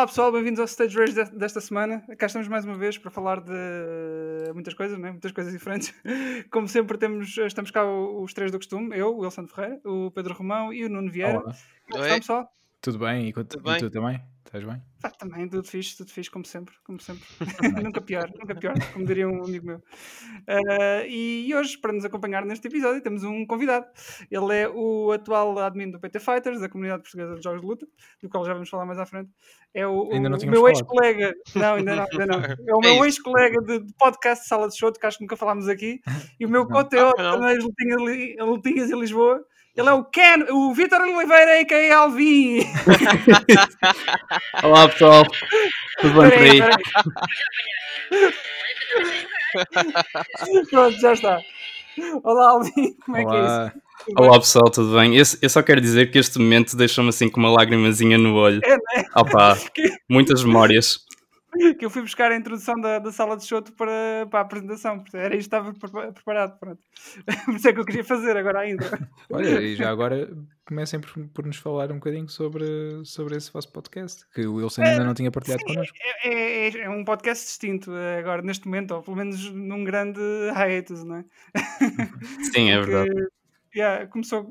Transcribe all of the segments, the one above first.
Olá pessoal, bem-vindos ao Stage Rage desta semana. Cá estamos mais uma vez para falar de muitas coisas, né? muitas coisas diferentes. Como sempre, temos, estamos cá os três do costume: eu, o Wilson Ferreira, o Pedro Romão e o Nuno Vieira. Olá. Como estão, pessoal? Tudo bem? E, tudo bem? e tu também? Estás bem? Ah, também, tudo fixe, tudo fixe, como sempre, como sempre. nunca pior, nunca pior, como diria um amigo meu. Uh, e hoje, para nos acompanhar neste episódio, temos um convidado. Ele é o atual admin do PT Fighters, da comunidade portuguesa de jogos de luta, do qual já vamos falar mais à frente. É o, ainda não o meu ex-colega. Não, ainda não, ainda não. É o meu ex-colega de, de, podcast Sala de Show, que acho que nunca falámos aqui, e o meu co-teó também, Lutinhas e Lisboa. Ele é o Ken, o Vitor Oliveira, a.k.a. Alvin. Olá pessoal, tudo bem por aí? Pronto, já está. Olá Alvin, como é Olá. que é isso? Olá pessoal, tudo bem? Eu, eu só quero dizer que este momento deixou-me assim com uma lágrimazinha no olho. É, né? Opa, muitas memórias. que eu fui buscar a introdução da, da sala de show para, para a apresentação. Era isto que estava preparado. Pronto. Por isso é que eu queria fazer agora ainda. Olha, e já agora comecem por, por nos falar um bocadinho sobre, sobre esse vosso podcast, que o Wilson ainda não tinha partilhado sim, connosco. É, é, é, um podcast distinto eh, agora, neste momento, ou pelo menos num grande hiatus, não é? Sim, é verdade. Porque, yeah, começou,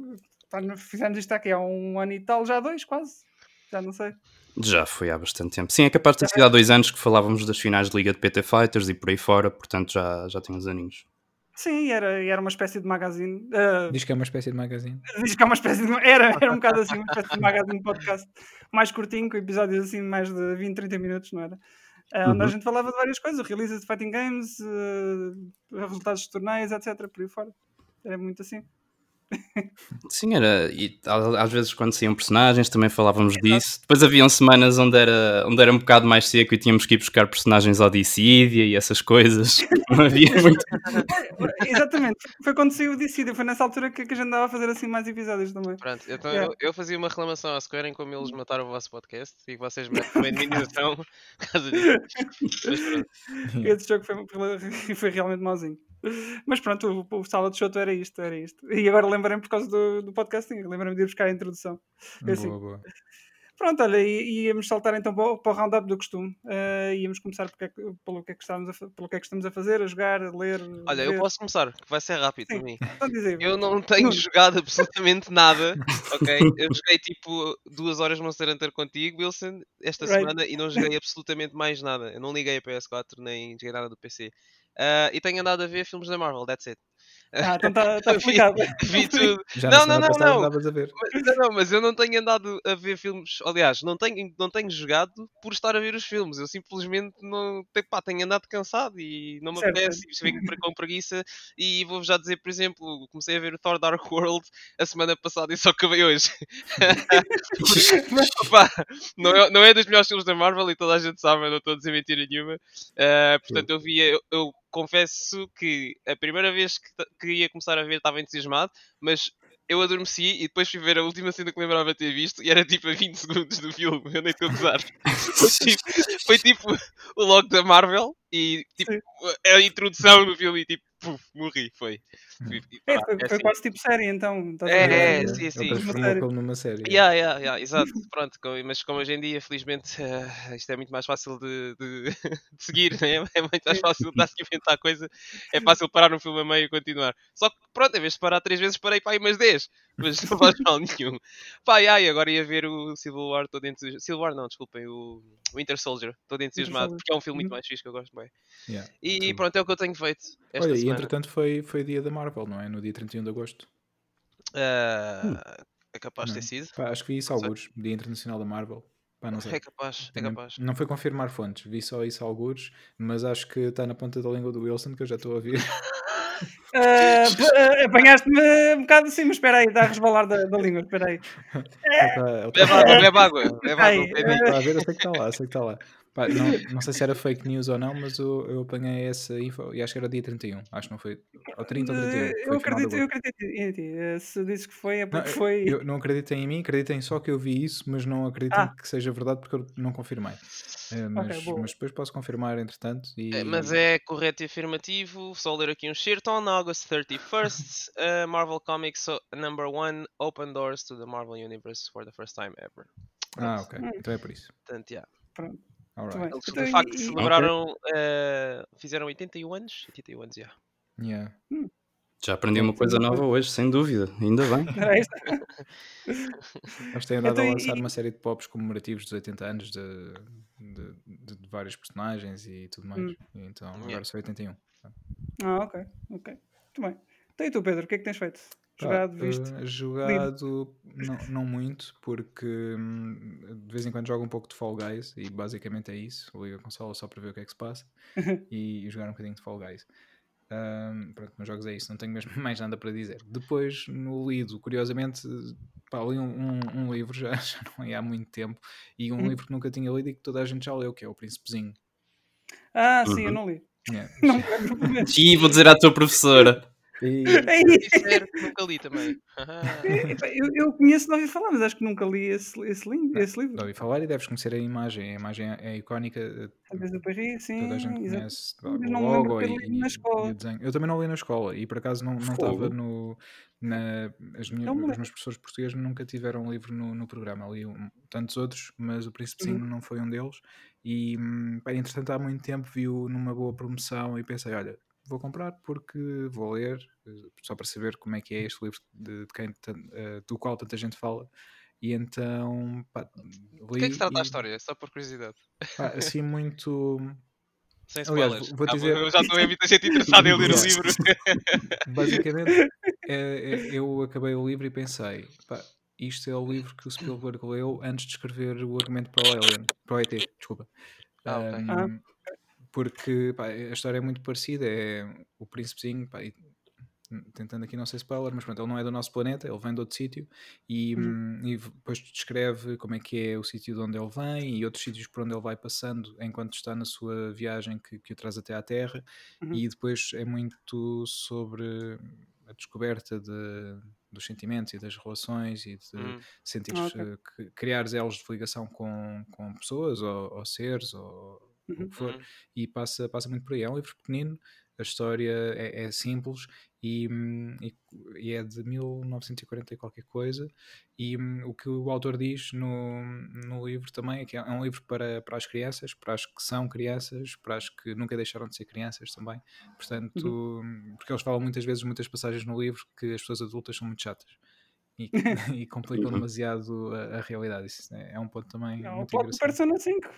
fizemos isto aqui há um ano e tal, já dois quase, já não sei. Já foi há bastante tempo. Sim, é capaz de ter sido há dois anos que falávamos das finais de Liga de PT Fighters e por aí fora, portanto já, já tem uns aninhos. Sim, era, era uma espécie de magazine. Uh, diz que é uma espécie de magazine. Diz que é uma espécie de. Era, era um bocado assim, uma espécie de magazine podcast mais curtinho, com episódios assim de mais de 20, 30 minutos, não era? Uh, onde uhum. a gente falava de várias coisas, releases de fighting games, uh, resultados de torneios, etc. Por aí fora. Era muito assim. Sim, era. E às vezes quando saíam personagens também falávamos disso. Depois haviam semanas onde era, onde era um bocado mais seco e tínhamos que ir buscar personagens ao Dissidia e essas coisas. Não havia muito. Exatamente, foi quando saiu o Dissidia, foi nessa altura que, que a gente andava a fazer assim mais episódios também. Pronto, então yeah. eu, eu, fazia uma reclamação à Square em como eles mataram o vosso podcast e que vocês metem uma indenização por causa disso. Mas pronto. Esse jogo foi, foi realmente mauzinho. Mas pronto, o, o sala de show era isto, era isto. E agora lembrei-me por causa do, do podcasting, lembrei-me de ir buscar a introdução. É assim. Boa, boa. Pronto, olha, íamos saltar então para o, para o roundup do costume. Uh, íamos começar porque, pelo, que é que estamos a, pelo que é que estamos a fazer, a jogar, a ler. Olha, ler. eu posso começar, que vai ser rápido para mim. Então eu não tenho jogado absolutamente nada, ok? Eu joguei tipo duas horas Monster Hunter contigo, Wilson, esta right. semana e não joguei absolutamente mais nada. Eu não liguei a PS4 nem joguei nada do PC. Uh, e tenho andado a ver filmes da Marvel, that's it. Ah, então está tá explicado. vi, vi tudo. Já não, não, não, não. Mas, não, não. Mas eu não tenho andado a ver filmes. Aliás, não tenho, não tenho jogado por estar a ver os filmes. Eu simplesmente não. Pá, tenho andado cansado e não me certo. apetece. Fico com preguiça. E vou-vos já dizer, por exemplo, comecei a ver o Thor Dark World a semana passada e só acabei hoje. Pá, não, é, não é dos melhores filmes da Marvel e toda a gente sabe, eu não estou a dizer mentira nenhuma. Uh, portanto, eu vi. Eu, eu confesso que a primeira vez que, que ia começar a ver estava entusiasmado, mas eu adormeci e depois fui ver a última cena que lembrava ter visto e era tipo a 20 segundos do filme, eu nem estou a foi, tipo, foi tipo o logo da Marvel e tipo a introdução do filme e tipo puf, morri, foi. É, foi, é foi assim. quase tipo série, então. É, é, sim, sim. Como numa série. Yeah, yeah, yeah, exato, pronto. Mas como hoje em dia, felizmente, uh, isto é muito mais fácil de, de, de seguir, né? é muito mais fácil de se inventar coisa. É fácil parar um filme a meio e continuar. Só que, pronto, em vez de parar três vezes, parei para aí umas 10. Mas não faz mal nenhum. Pá, ai, agora ia ver o Civil War todo entusiasmado. Civil War não, desculpem, o Winter Soldier, todo entusiasmado, porque é um filme muito uhum. mais fixe que eu gosto bem. Yeah, e pronto, é o que eu tenho feito. Esta Olha, semana. e entretanto foi, foi dia da Marvel, não é? No dia 31 de agosto. Uh, É capaz de ter sido. Pá, acho que vi isso alguns, Dia Internacional da Marvel. Pá, não sei. É capaz, é capaz. Não foi confirmar fontes, vi só isso alguns, mas acho que está na ponta da língua do Wilson que eu já estou a ouvir. Uh, Apanhaste-me um bocado assim, mas espera aí, está a resvalar da, da língua, espera aí. Bebe água, bebe água. Bebe água. A ver, eu sei que está lá, sei que está lá. Pá, não, não sei se era fake news ou não, mas eu, eu apanhei essa info e acho que era dia 31. Acho que não foi. Ou 30 ou 31. Eu acredito, eu acredito em ti. Eh, se dizes que foi, é porque não, foi. Eu não acreditem em mim, acreditem só que eu vi isso, mas não acreditem ah. que seja verdade porque eu não confirmei. É, mas, okay, mas, depois posso confirmar entretanto. E... É, mas é correto e afirmativo. Só ler aqui um certo. On August 31st, uh, Marvel Comics number one open doors to the Marvel Universe for the first time ever. Ah, ok. Então é por isso. Portanto, yeah. Pronto. Right. Eles, então, de facto, e, celebraram, okay. uh, fizeram 81 anos. 81 anos, já. Yeah. Hum. Já aprendi uma coisa nova hoje, sem dúvida. Ainda bem. Eles têm andado então, a lançar e... uma série de pops comemorativos dos 80 anos de, de, de, de vários personagens e tudo mais. Hum. Então agora yeah. são 81. Ah, ok. Ok. Muito bem. Então e tu, Pedro, o que é que tens feito? Jogado, ah, visto? Uh, jogado, não, não, muito, porque hum, de vez em quando jogo um pouco de Fall Guys e basicamente é isso. Ligo a consola só para ver o que é que se passa e, e jogar um bocadinho de Fall Guys. Um, pronto, meus jogos é isso, não tenho mesmo mais nada para dizer. Depois, no lido, curiosamente, pá, li um, um, um livro já, já, não é há muito tempo e um hum. livro que nunca tinha lido e que toda a gente já leu, que é O Príncipezinho. Ah, sim, uhum. eu não li. Yeah. não Sim, vou dizer à tua professora. E... É que nunca li também. eu, eu conheço, não ouvi falar, mas acho que nunca li esse, esse, livro, esse livro. Não ouvi falar e deves conhecer a imagem. A imagem é icónica. Talvez do Paris, sim. Toda a gente conhece o logo e, e, e, o desenho. Eu também não li na escola e por acaso não, não estava no. Na, as minhas, os meus professores portugueses nunca tiveram um livro no, no programa. Li um, tantos outros, mas o Príncipe uhum. não foi um deles. E, hum, pá, entretanto, há muito tempo viu numa boa promoção e pensei: olha, vou comprar porque vou ler, eh, só para saber como é que é este livro de, de quem, uh, do qual tanta gente fala. E então, pá, li. O que é que se trata e... a história? Só por curiosidade. Pá, assim, muito. Sem spoilers. Aliás, vou dizer... Eu já estou a ver muita gente interessada em ler o livro. Basicamente, é, é, eu acabei o livro e pensei, pá, isto é o livro que o Spielberg leu antes de escrever o argumento para o Alien, para o ET, desculpa. Ah, okay. um, ah porque pá, a história é muito parecida. É o príncipezinho, pá, e, tentando aqui não ser spoiler, mas pronto, ele não é do nosso planeta, ele vem de outro sítio e, uhum. Hum, e depois descreve como é que é o sítio de onde ele vem e outros sítios por onde ele vai passando enquanto está na sua viagem que, que o traz até à Terra. Uhum. E depois é muito sobre a descoberta de, dos sentimentos e das relações e de uhum. sentir okay. criar elos de ligação com, com pessoas ou, ou seres ou uhum. o que for, uhum. e passa, passa muito por aí. É um livro pequenino, a história é, é simples e, hum, e, e, é de 1940 e qualquer coisa. E um, o que o autor diz no, no livro também é que é um livro para, para as crianças, para as que são crianças, para as que nunca deixaram de ser crianças também. Portanto, uhum. Hum, porque eles falam muitas vezes, muitas passagens no livro, que as pessoas adultas são muito chatas e, e complicam uhum. demasiado a, a, realidade. Isso é, é um ponto também. É um muito ponto de Persona 5. Uh,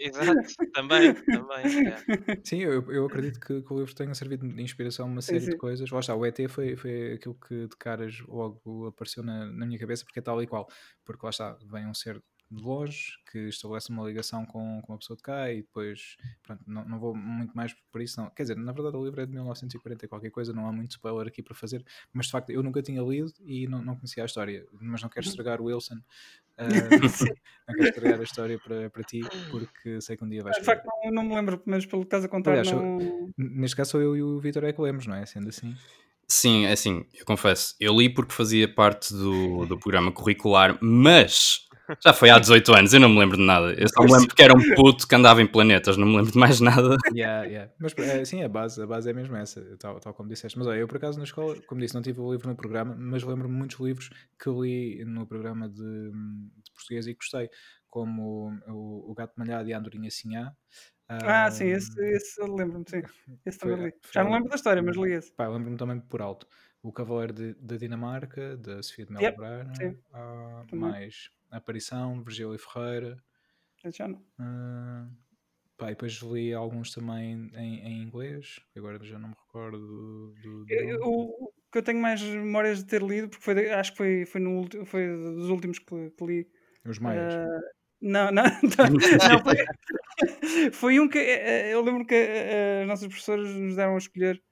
Exato, também. também é. Sim, eu, eu acredito que, que, o livro tenha servido de inspiração a uma série sim. de coisas. Lá está, o ET foi, foi aquilo que de caras logo apareceu na, na minha cabeça, porque é tal e qual. Porque lá está, vem um ser de longe, que estabelece uma ligação com, com uma pessoa de cá e depois, pronto, não, não vou muito mais por isso, não. Quer dizer, na verdade o livro é de 1940 e qualquer coisa, não há muito spoiler aqui para fazer, mas de facto eu nunca tinha lido e não, não conhecia a história, mas não quero uhum. estragar o Wilson, uh, não quero estragar a história para, para ti, porque sei que um dia vais De facto não, não me lembro, mas pelo que estás a contar Aliás, não... neste caso sou eu e o Vitor é que lemos, não é? Sendo assim... Sim, é assim, eu confesso, eu li porque fazia parte do, do programa curricular, mas já foi há 18 anos, eu não me lembro de nada. Eu só me lembro que era um puto que andava em planetas, não me lembro de mais nada. Yeah, yeah. Mas é, sim, a base, a base é mesmo essa, tal, tal como disseste. Mas olha, eu por acaso na escola, como disse, não tive o livro no programa, mas lembro-me muitos livros que li no programa de, de português e gostei, como o, o Gato Malhado e a Andorinha Sinhá. Ah, um, sim, esse, esse lembro-me, sim. Esse também foi, li. Já não lembro da história, mas li esse. lembro-me também por alto. O Cavaleiro da Dinamarca, da Sofia de Melbourne. Yep, uh, mais Aparição, Virgílio Ferreira. Eu já não. Uh, pá, e depois li alguns também em, em, inglês, agora já não me recordo do. do, do... Eu, o que eu tenho mais memórias de ter lido, porque foi, acho que foi, foi, no, foi dos últimos que, que li. Os Maias. Uh, não, não, não, foi, foi, um que eh, eu lembro que eh, as nossas professoras nos deram a escolher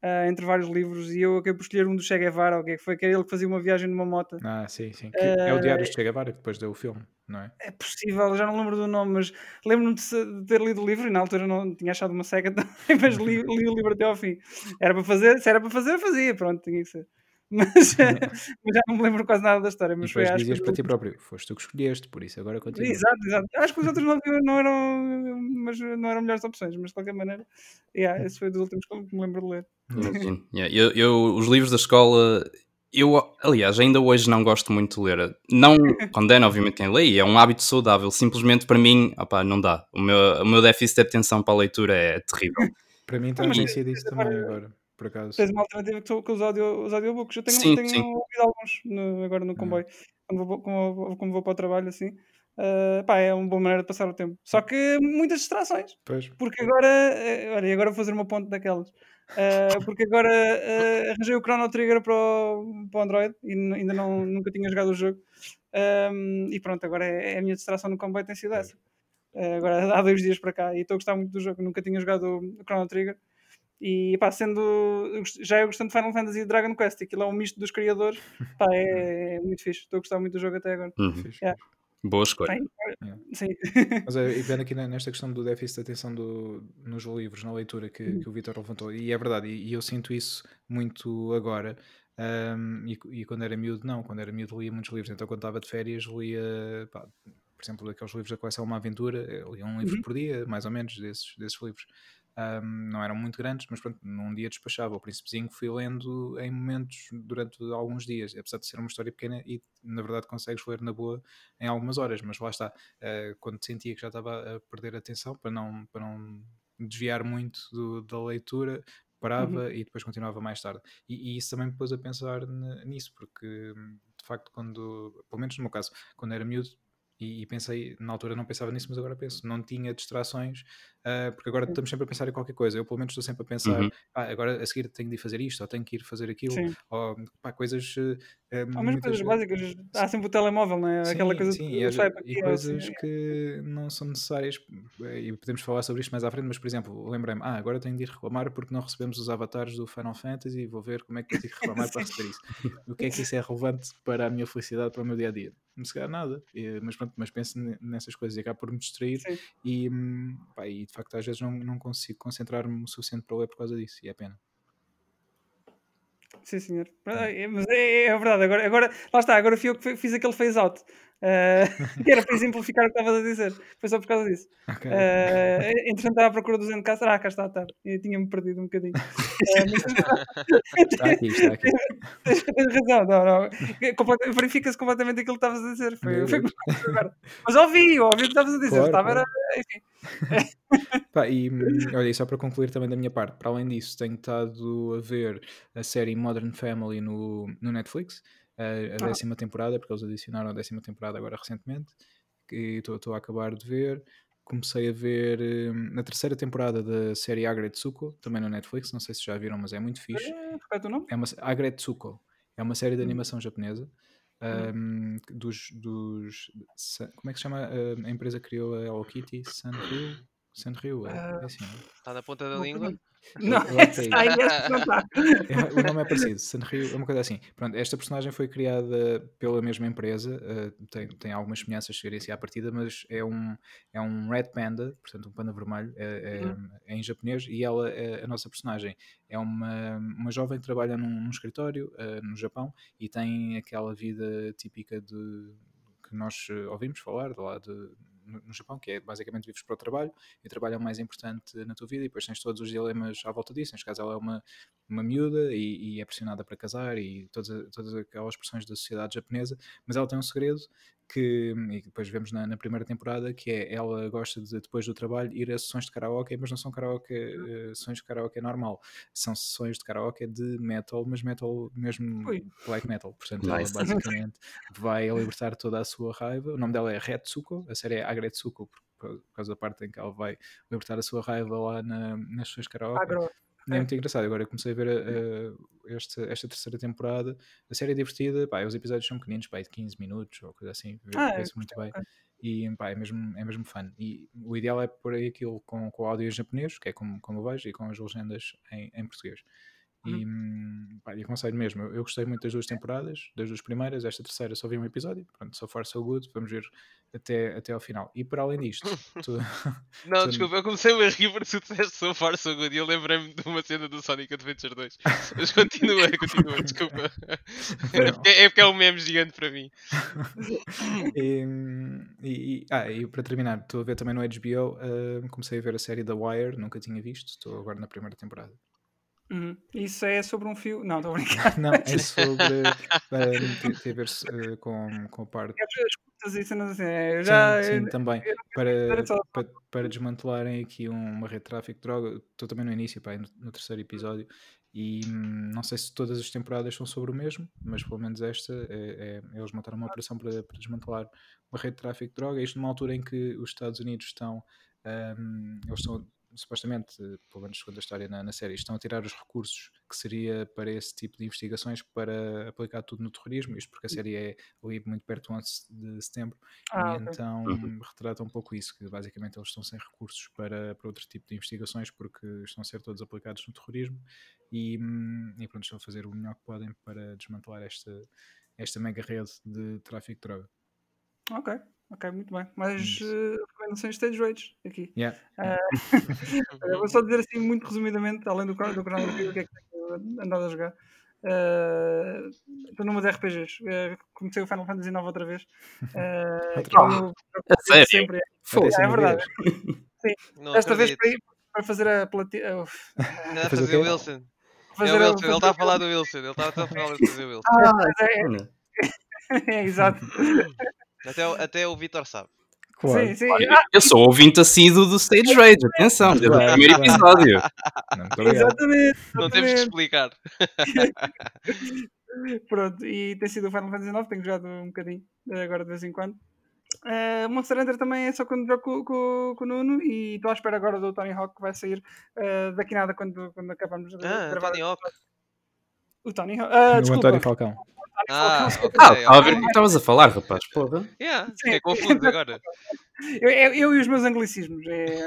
Uh, entre vários livros e eu acabei por escolher um do Che Guevara, o que é que foi? Que era ele que fazia uma viagem numa moto. Ah, sim, sim. Uh, é o Diário de Che Guevara que depois deu o filme, não é? É possível, já não lembro do nome, mas lembro-me de, ter lido o livro e na altura não tinha achado uma seca também, mas li, li, o livro até ao fim. Era para fazer, se era para fazer, fazia, pronto, tinha que ser. Mas, mas, já não me lembro quase nada da história. Mas e foi, dizias para ti próprio, foste tu que escolheste, por isso agora continua. Exato, exato. Acho que os outros não, não, eram, mas não eram melhores opções, mas de qualquer maneira, yeah, esse foi dos últimos que me lembro de ler. yeah, eu, eu, os livros da escola Eu, aliás, ainda hoje não gosto muito de ler. Não condeno, obviamente, quem lê, e é um hábito saudável. Simplesmente para mim, opa, não dá. O meu, o meu déficit de atenção para a leitura é terrível. para mim também tem sido isso também agora, por acaso. Tens uma alternativa que com os, audio, os audiobooks. Eu tenho, sim, tenho sim. ouvido alguns no, agora no hum. comboio, quando vou, como, como vou para o trabalho, assim. Uh, pá, é uma boa maneira de passar o tempo. Só que muitas distrações. Pois. Porque agora, uh, olha, agora vou fazer uma ponte daquelas. Uh, porque agora uh, arranjei o Chrono Trigger para o, para o Android e ainda não, nunca tinha jogado o jogo. Um, e pronto, agora é, é, a minha distração no comboio tem sido essa. Agora há dois dias para cá e estou a gostar muito do jogo. Nunca tinha jogado o Chrono Trigger. E pá, sendo já eu gostando de Final Fantasy e Dragon Quest, aquilo é um misto dos criadores, pá, é, é muito fixe. Estou a gostar muito do jogo até agora. Uhum. Yeah. Boa escolha. Sim. Mas é, e vendo aqui nesta questão do déficit de atenção do, nos livros, na leitura que, uhum. que o Vitor levantou, e é verdade, e, e, eu sinto isso muito agora. Um, e, e, quando era miúdo, não, quando era miúdo lia muitos livros, então quando estava de férias lia, pá, por exemplo, aqueles livros da coleção Uma Aventura, lia um livro uhum. por dia, mais ou menos, desses, desses livros. Um, não eram muito grandes, mas pronto, num dia despachava. O Príncipezinho fui lendo em momentos durante alguns dias, apesar de ser uma história pequena e na verdade consegues ler na boa em algumas horas, mas lá está, uh, quando sentia que já estava a perder atenção para não, para não desviar muito do, da leitura, parava uhum. e depois continuava mais tarde. E, e, isso também me pôs a pensar nisso, porque de facto, quando, pelo menos no meu caso, quando era miúdo, e, e, pensei, na altura não pensava nisso, mas agora penso, não tinha distrações, uh, porque agora estamos sempre a pensar em qualquer coisa. Eu, pelo menos, estou sempre a pensar, uhum. ah, agora a seguir tenho de ir fazer isto, ou tenho que ir fazer aquilo, Sim. ou pá, coisas. Uh, ou mesmo coisas básicas, há sempre o telemóvel, não é? Sim, Aquela coisa sim, e, e coisas assim. que não são necessárias, e podemos falar sobre isto mais à frente, mas, por exemplo, lembrei-me, ah, agora tenho de ir reclamar porque não recebemos os avatares do Final Fantasy e vou ver como é que eu tenho que reclamar para receber isso. O que é que isso é relevante para a minha felicidade, para o meu dia a dia? Não se calhar nada, e, mas pronto, mas penso nessas coisas e acabo por me distrair e, hum, pá, e de facto às vezes não, não consigo concentrar-me o suficiente para ler por causa disso e é pena. Sim, senhor. Mas é, é, verdade, agora, agora lá está, agora fui eu que fiz aquele phase out. Uh, que era para exemplificar o que estavas a dizer. Foi só por causa disso. Okay. Uh, entretanto, estava à procura do Zencaster. Ah, cá está, tá. Eu tinha-me perdido um bocadinho. Mas... está aqui, está aqui. Tens razão, não, não. Verifica-se completamente aquilo que estavas a dizer. Foi, foi mas ouvi, ouvi o que estavas a dizer. Claro, estava, claro. era, enfim. Pá, e olha, só para concluir também da minha parte, para além disso, tenho estado a ver a série Modern Family no, no Netflix a, a décima temporada, porque eles adicionaram a décima temporada agora recentemente, que estou a acabar de ver. Comecei a ver hum, na terceira temporada da série Agretsuko, também no Netflix, não sei se já viram, mas é muito fixe. É, o nome? É uma, Agretsuko, é uma série de hum. animação japonesa. Um, dos, dos. Como é que se chama a empresa que criou a Hello Kitty? Sanrio? Sanrio, é, é assim, Está na ponta da língua? Não, aí não está. o nome é parecido, Sanrio é uma coisa assim. Pronto, esta personagem foi criada pela mesma empresa, uh, tem, tem algumas semelhanças se à partida, mas é um, é um Red Panda, portanto um panda vermelho, é, é, hum. é em japonês, e ela, é, a nossa personagem, é uma, uma jovem que trabalha num, num escritório uh, no Japão e tem aquela vida típica de que nós ouvimos falar, de lá de no, Japão, que é basicamente vives para o trabalho e o trabalho é o mais importante na tua vida e depois tens todos os dilemas à volta disso. Neste caso, ela é uma, uma miúda e, e é pressionada para casar e todas, todas aquelas pressões da sociedade japonesa, mas ela tem um segredo que e depois vemos na, na, primeira temporada que é ela gosta de depois do trabalho ir a sessões de karaoke, mas não são karaoke, uh, sessões de karaoke normal, são sessões de karaoke de metal, mas metal mesmo Ui. black metal, portanto nice. ela basicamente vai libertar toda a sua raiva. O nome dela é Retsuko, a série é Agretsuko por, por causa da parte em que ela vai libertar a sua raiva lá na, nas sessões de karaoke. Agro. É muito engraçado. Agora eu comecei a ver uh, esta, esta terceira temporada. A série é divertida. Pá, os episódios são pequeninos, pá, de 15 minutos ou coisa assim. Ah, é, muito bem. E pá, é, mesmo, é mesmo fã. E o ideal é pôr aí aquilo com, com o áudio em japonês, que é como, como eu vejo, e com as legendas em, em português. E, hum, pá, e aconselho mesmo, eu, eu, gostei muito das duas temporadas, das duas primeiras, esta terceira só vi um episódio, pronto, so far so good, vamos ver até, até ao final. E para além disto, tu, não, tu... desculpa, eu comecei a rir porque tu disseste so far so good e eu lembrei-me de uma cena do Sonic Adventure 2. Mas continua, continua, desculpa. É porque, é porque é um meme gigante para mim. e, e, ah, e para terminar, estou a ver também no HBO, uh, comecei a ver a série The Wire, nunca tinha visto, estou agora na primeira temporada. Uhum. Isso é sobre um fio. Não, estou a brincar. Não, é sobre. uh, tem, a ver uh, com, com a parte. É as curtas e cenas assim. É, já, sim, sim eu, também. Eu para, para, para, desmantelarem aqui uma rede de tráfico de droga, estou também no início, pá, no, no, terceiro episódio. E hum, não sei se todas as temporadas são sobre o mesmo, mas pelo menos esta é, é eles montaram uma operação para, para, desmantelar uma rede de tráfico de droga. Isto numa altura em que os Estados Unidos estão. Um, eles estão supostamente, pelo menos segundo a história na, na, série, estão a tirar os recursos que seria para esse tipo de investigações para aplicar tudo no terrorismo, isto porque a série é ali muito perto do 11 de setembro, ah, e okay. então uhum. retrata um pouco isso, que basicamente eles estão sem recursos para, para outro tipo de investigações porque estão a ser todos aplicados no terrorismo e, hum, e pronto, estão a fazer o melhor que podem para desmantelar esta, esta mega rede de tráfico de droga. Ok, ok, muito bem. Mas uh, recomendações stage rage aqui. Yeah. Uh, vou só dizer assim, muito resumidamente, além do, do Trigger, o que é que tenho andado a jogar. Uh, estou numa de RPGs. Uh, comecei o Final Fantasy IX outra vez. Uh, que é sempre. É, é verdade. Sim. Desta vez para, ir, para fazer a platina. Fazer, fazer o Wilson. Fazer é o Wilson. Ele está a falar do Wilson. Ele está a falar do Wilson. Ah, é, é, exato. Até, até o Vitor sabe. Claro. Sim, sim. Olha, eu sou ouvinte assíduo do Stage Rage, atenção, desde claro, o primeiro claro. episódio. Não, exatamente, Não temos que explicar. Pronto, e tem sido o Final Fantasy IX, tenho jogado um bocadinho, agora de vez em quando. Uh, Monster Hunter também é só quando jogo com, com, com o Nuno e estou à espera agora do Tony Hawk que vai sair uh, daqui nada quando, quando acabamos de ah, gravar. Tony Hawk. O Tony Hawk. Uh, o António Falcão. Ah, okay, ah, estava a ver o que estavas a falar, rapaz. Porra. Yeah, fiquei confuso agora. Eu, eu, eu, e os meus anglicismos. É...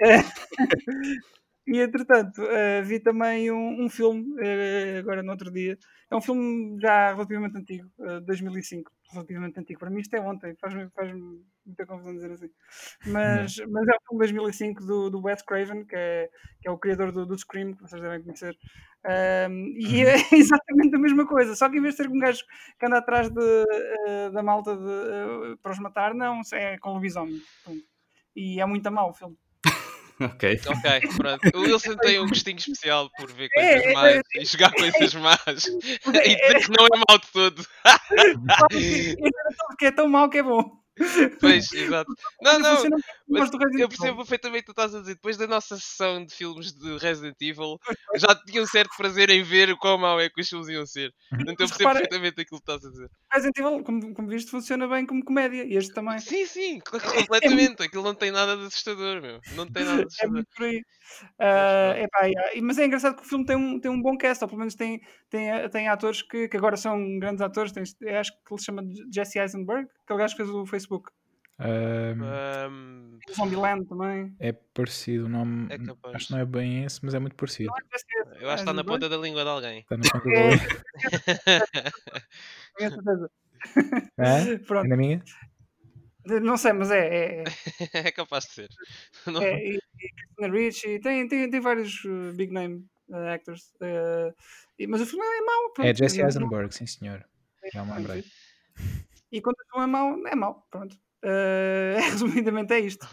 e entretanto, uh, vi também um, um filme, uh, agora no outro dia. É um filme já relativamente antigo, uh, 2005. Relativamente antigo. Para mim, isto é ontem, faz-me faz muita confusão dizer assim. Mas, mas é um filme de 2005 do, do Wes Craven, que é, que é o criador do, do Scream, que vocês devem conhecer. Um, e uhum. é exatamente a mesma coisa, só que em vez de ser um gajo que anda atrás de, da malta de, para os matar, não, é com lobisomem. E é muito a mal o filme. Ok. Ok, pronto. O Wilson tem um gostinho especial por ver é, coisas é, más é, e jogar coisas más e dizer que não é mau de todo. que é tão mau que é bom. Pois, exato. Não, não, mas eu percebo perfeitamente o que tu estás a dizer. Depois da nossa sessão de filmes de Resident Evil, já tinha um certo prazer em ver o quão mau é que os filmes iam ser. Então eu percebo perfeitamente aquilo que estás a dizer. Resident Evil, como, como viste, funciona bem como comédia. E este também. Sim, sim, completamente. Aquilo não tem nada de assustador, meu. Não tem nada de assustador. É muito por aí. Uh, epá, mas é engraçado que o filme tem um, tem um bom cast, ou pelo menos tem, tem, tem atores que, que agora são grandes atores. Tem, acho que ele se chama Jesse Eisenberg, aquele gajo que fez o Facebook. Um, um, Zombieland também. É parecido o nome. É acho que não é bem esse, mas é muito parecido. É Eu acho que está na ponta da língua de alguém. Está na ponta da língua. Tenho certeza. É? Pronto. É na minha? Não sei, mas é. É, é capaz de ser. Não... É, e, e Christina Ricci, tem, tem, tem vários uh, big name uh, actors. Uh, e, mas o filme é mau. Pronto, é Jesse Eisenberg, sim senhor. Já me lembrei. E quando o filme é mau, é mau. Pronto. Uh, resumidamente é isto.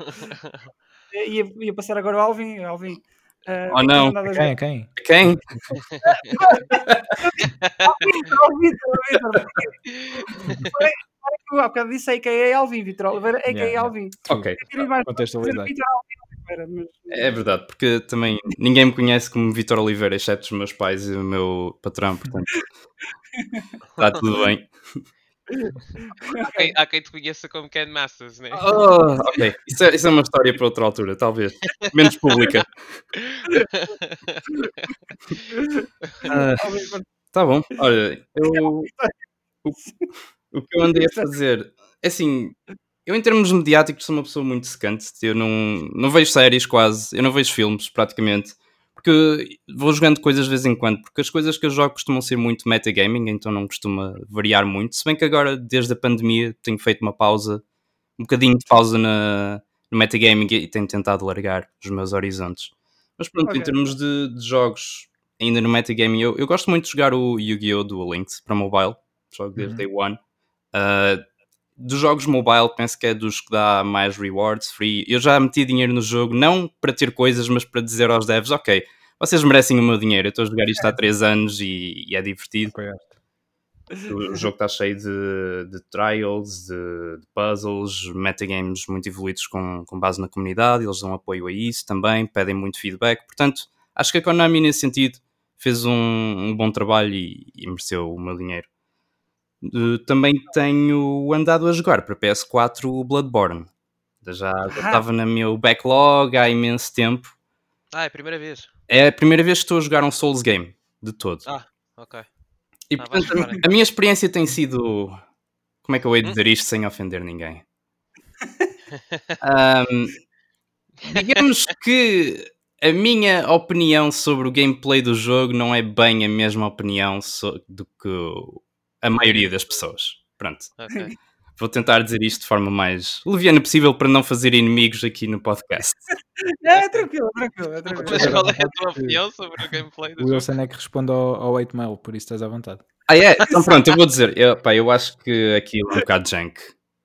ia, ia passar agora ao Alvin. Alvin uh, oh não, quem? Quem? Quem? Ao Vitor, Eu há bocado disse a.k.a. Alvin, Vitor Oliveira, a.k.a. yeah, Alvin. Ok, contextualizar. É verdade, porque também ninguém me conhece como Vitor Oliveira, exceto os meus pais e o meu patrão, portanto está tudo bem. Há, quem, há quem te conheça como Ken Masters, né? Oh, ok, isso é, isso é uma história para outra altura, talvez. Menos pública. Ah, tá bom, olha, eu. O, o que eu andei a fazer. É assim, eu em termos mediáticos sou uma pessoa muito secante. Eu não, não vejo séries quase, eu não vejo filmes praticamente porque vou jogando coisas de vez em quando, porque as coisas que eu jogo costumam ser muito metagaming, então não costuma variar muito. Se bem que agora, desde a pandemia, tenho feito uma pausa, um bocadinho de pausa na, no metagaming e tenho tentado largar os meus horizontes. Mas pronto, okay. em termos de, de, jogos, ainda no metagaming, eu, eu gosto muito de jogar o Yu-Gi-Oh! Duel Links para mobile, jogo desde uhum. day one. Uh, dos jogos mobile, penso que é dos que dá mais rewards free. Eu já meti dinheiro no jogo, não para ter coisas, mas para dizer aos devs: ok, vocês merecem o meu dinheiro. Eu estou a jogar isto há 3 anos e, e é divertido. O, o jogo está cheio de, de trials, de, de, puzzles, metagames muito evoluídos com, com base na comunidade. Eles dão apoio a isso também, pedem muito feedback. Portanto, acho que a Konami, nesse sentido, fez um, um bom trabalho e, e, mereceu o meu dinheiro. Uh, também tenho andado a jogar para PS4 o Bloodborne. Já, já estava no meu backlog há imenso tempo. Ah, é a primeira vez? É a primeira vez que estou a jogar um Souls game, de todo. Ah, ok. E, ah, portanto, a minha experiência tem sido. Como é que eu hei de hum? dizer isto sem ofender ninguém? um, digamos que a minha opinião sobre o gameplay do jogo não é bem a mesma opinião do que a maioria das pessoas. Pronto. Okay. Vou tentar dizer isto de forma mais leviana possível para não fazer inimigos aqui no podcast. É, tranquilo, tranquilo. É tranquilo. Mas qual é a tua opinião sobre o gameplay do o Wilson é que responde ao, ao 8 mail, por isso estás à vontade. Ah, é? Então pronto, eu vou dizer. Eu, pá, eu acho que aquilo é um bocado junk.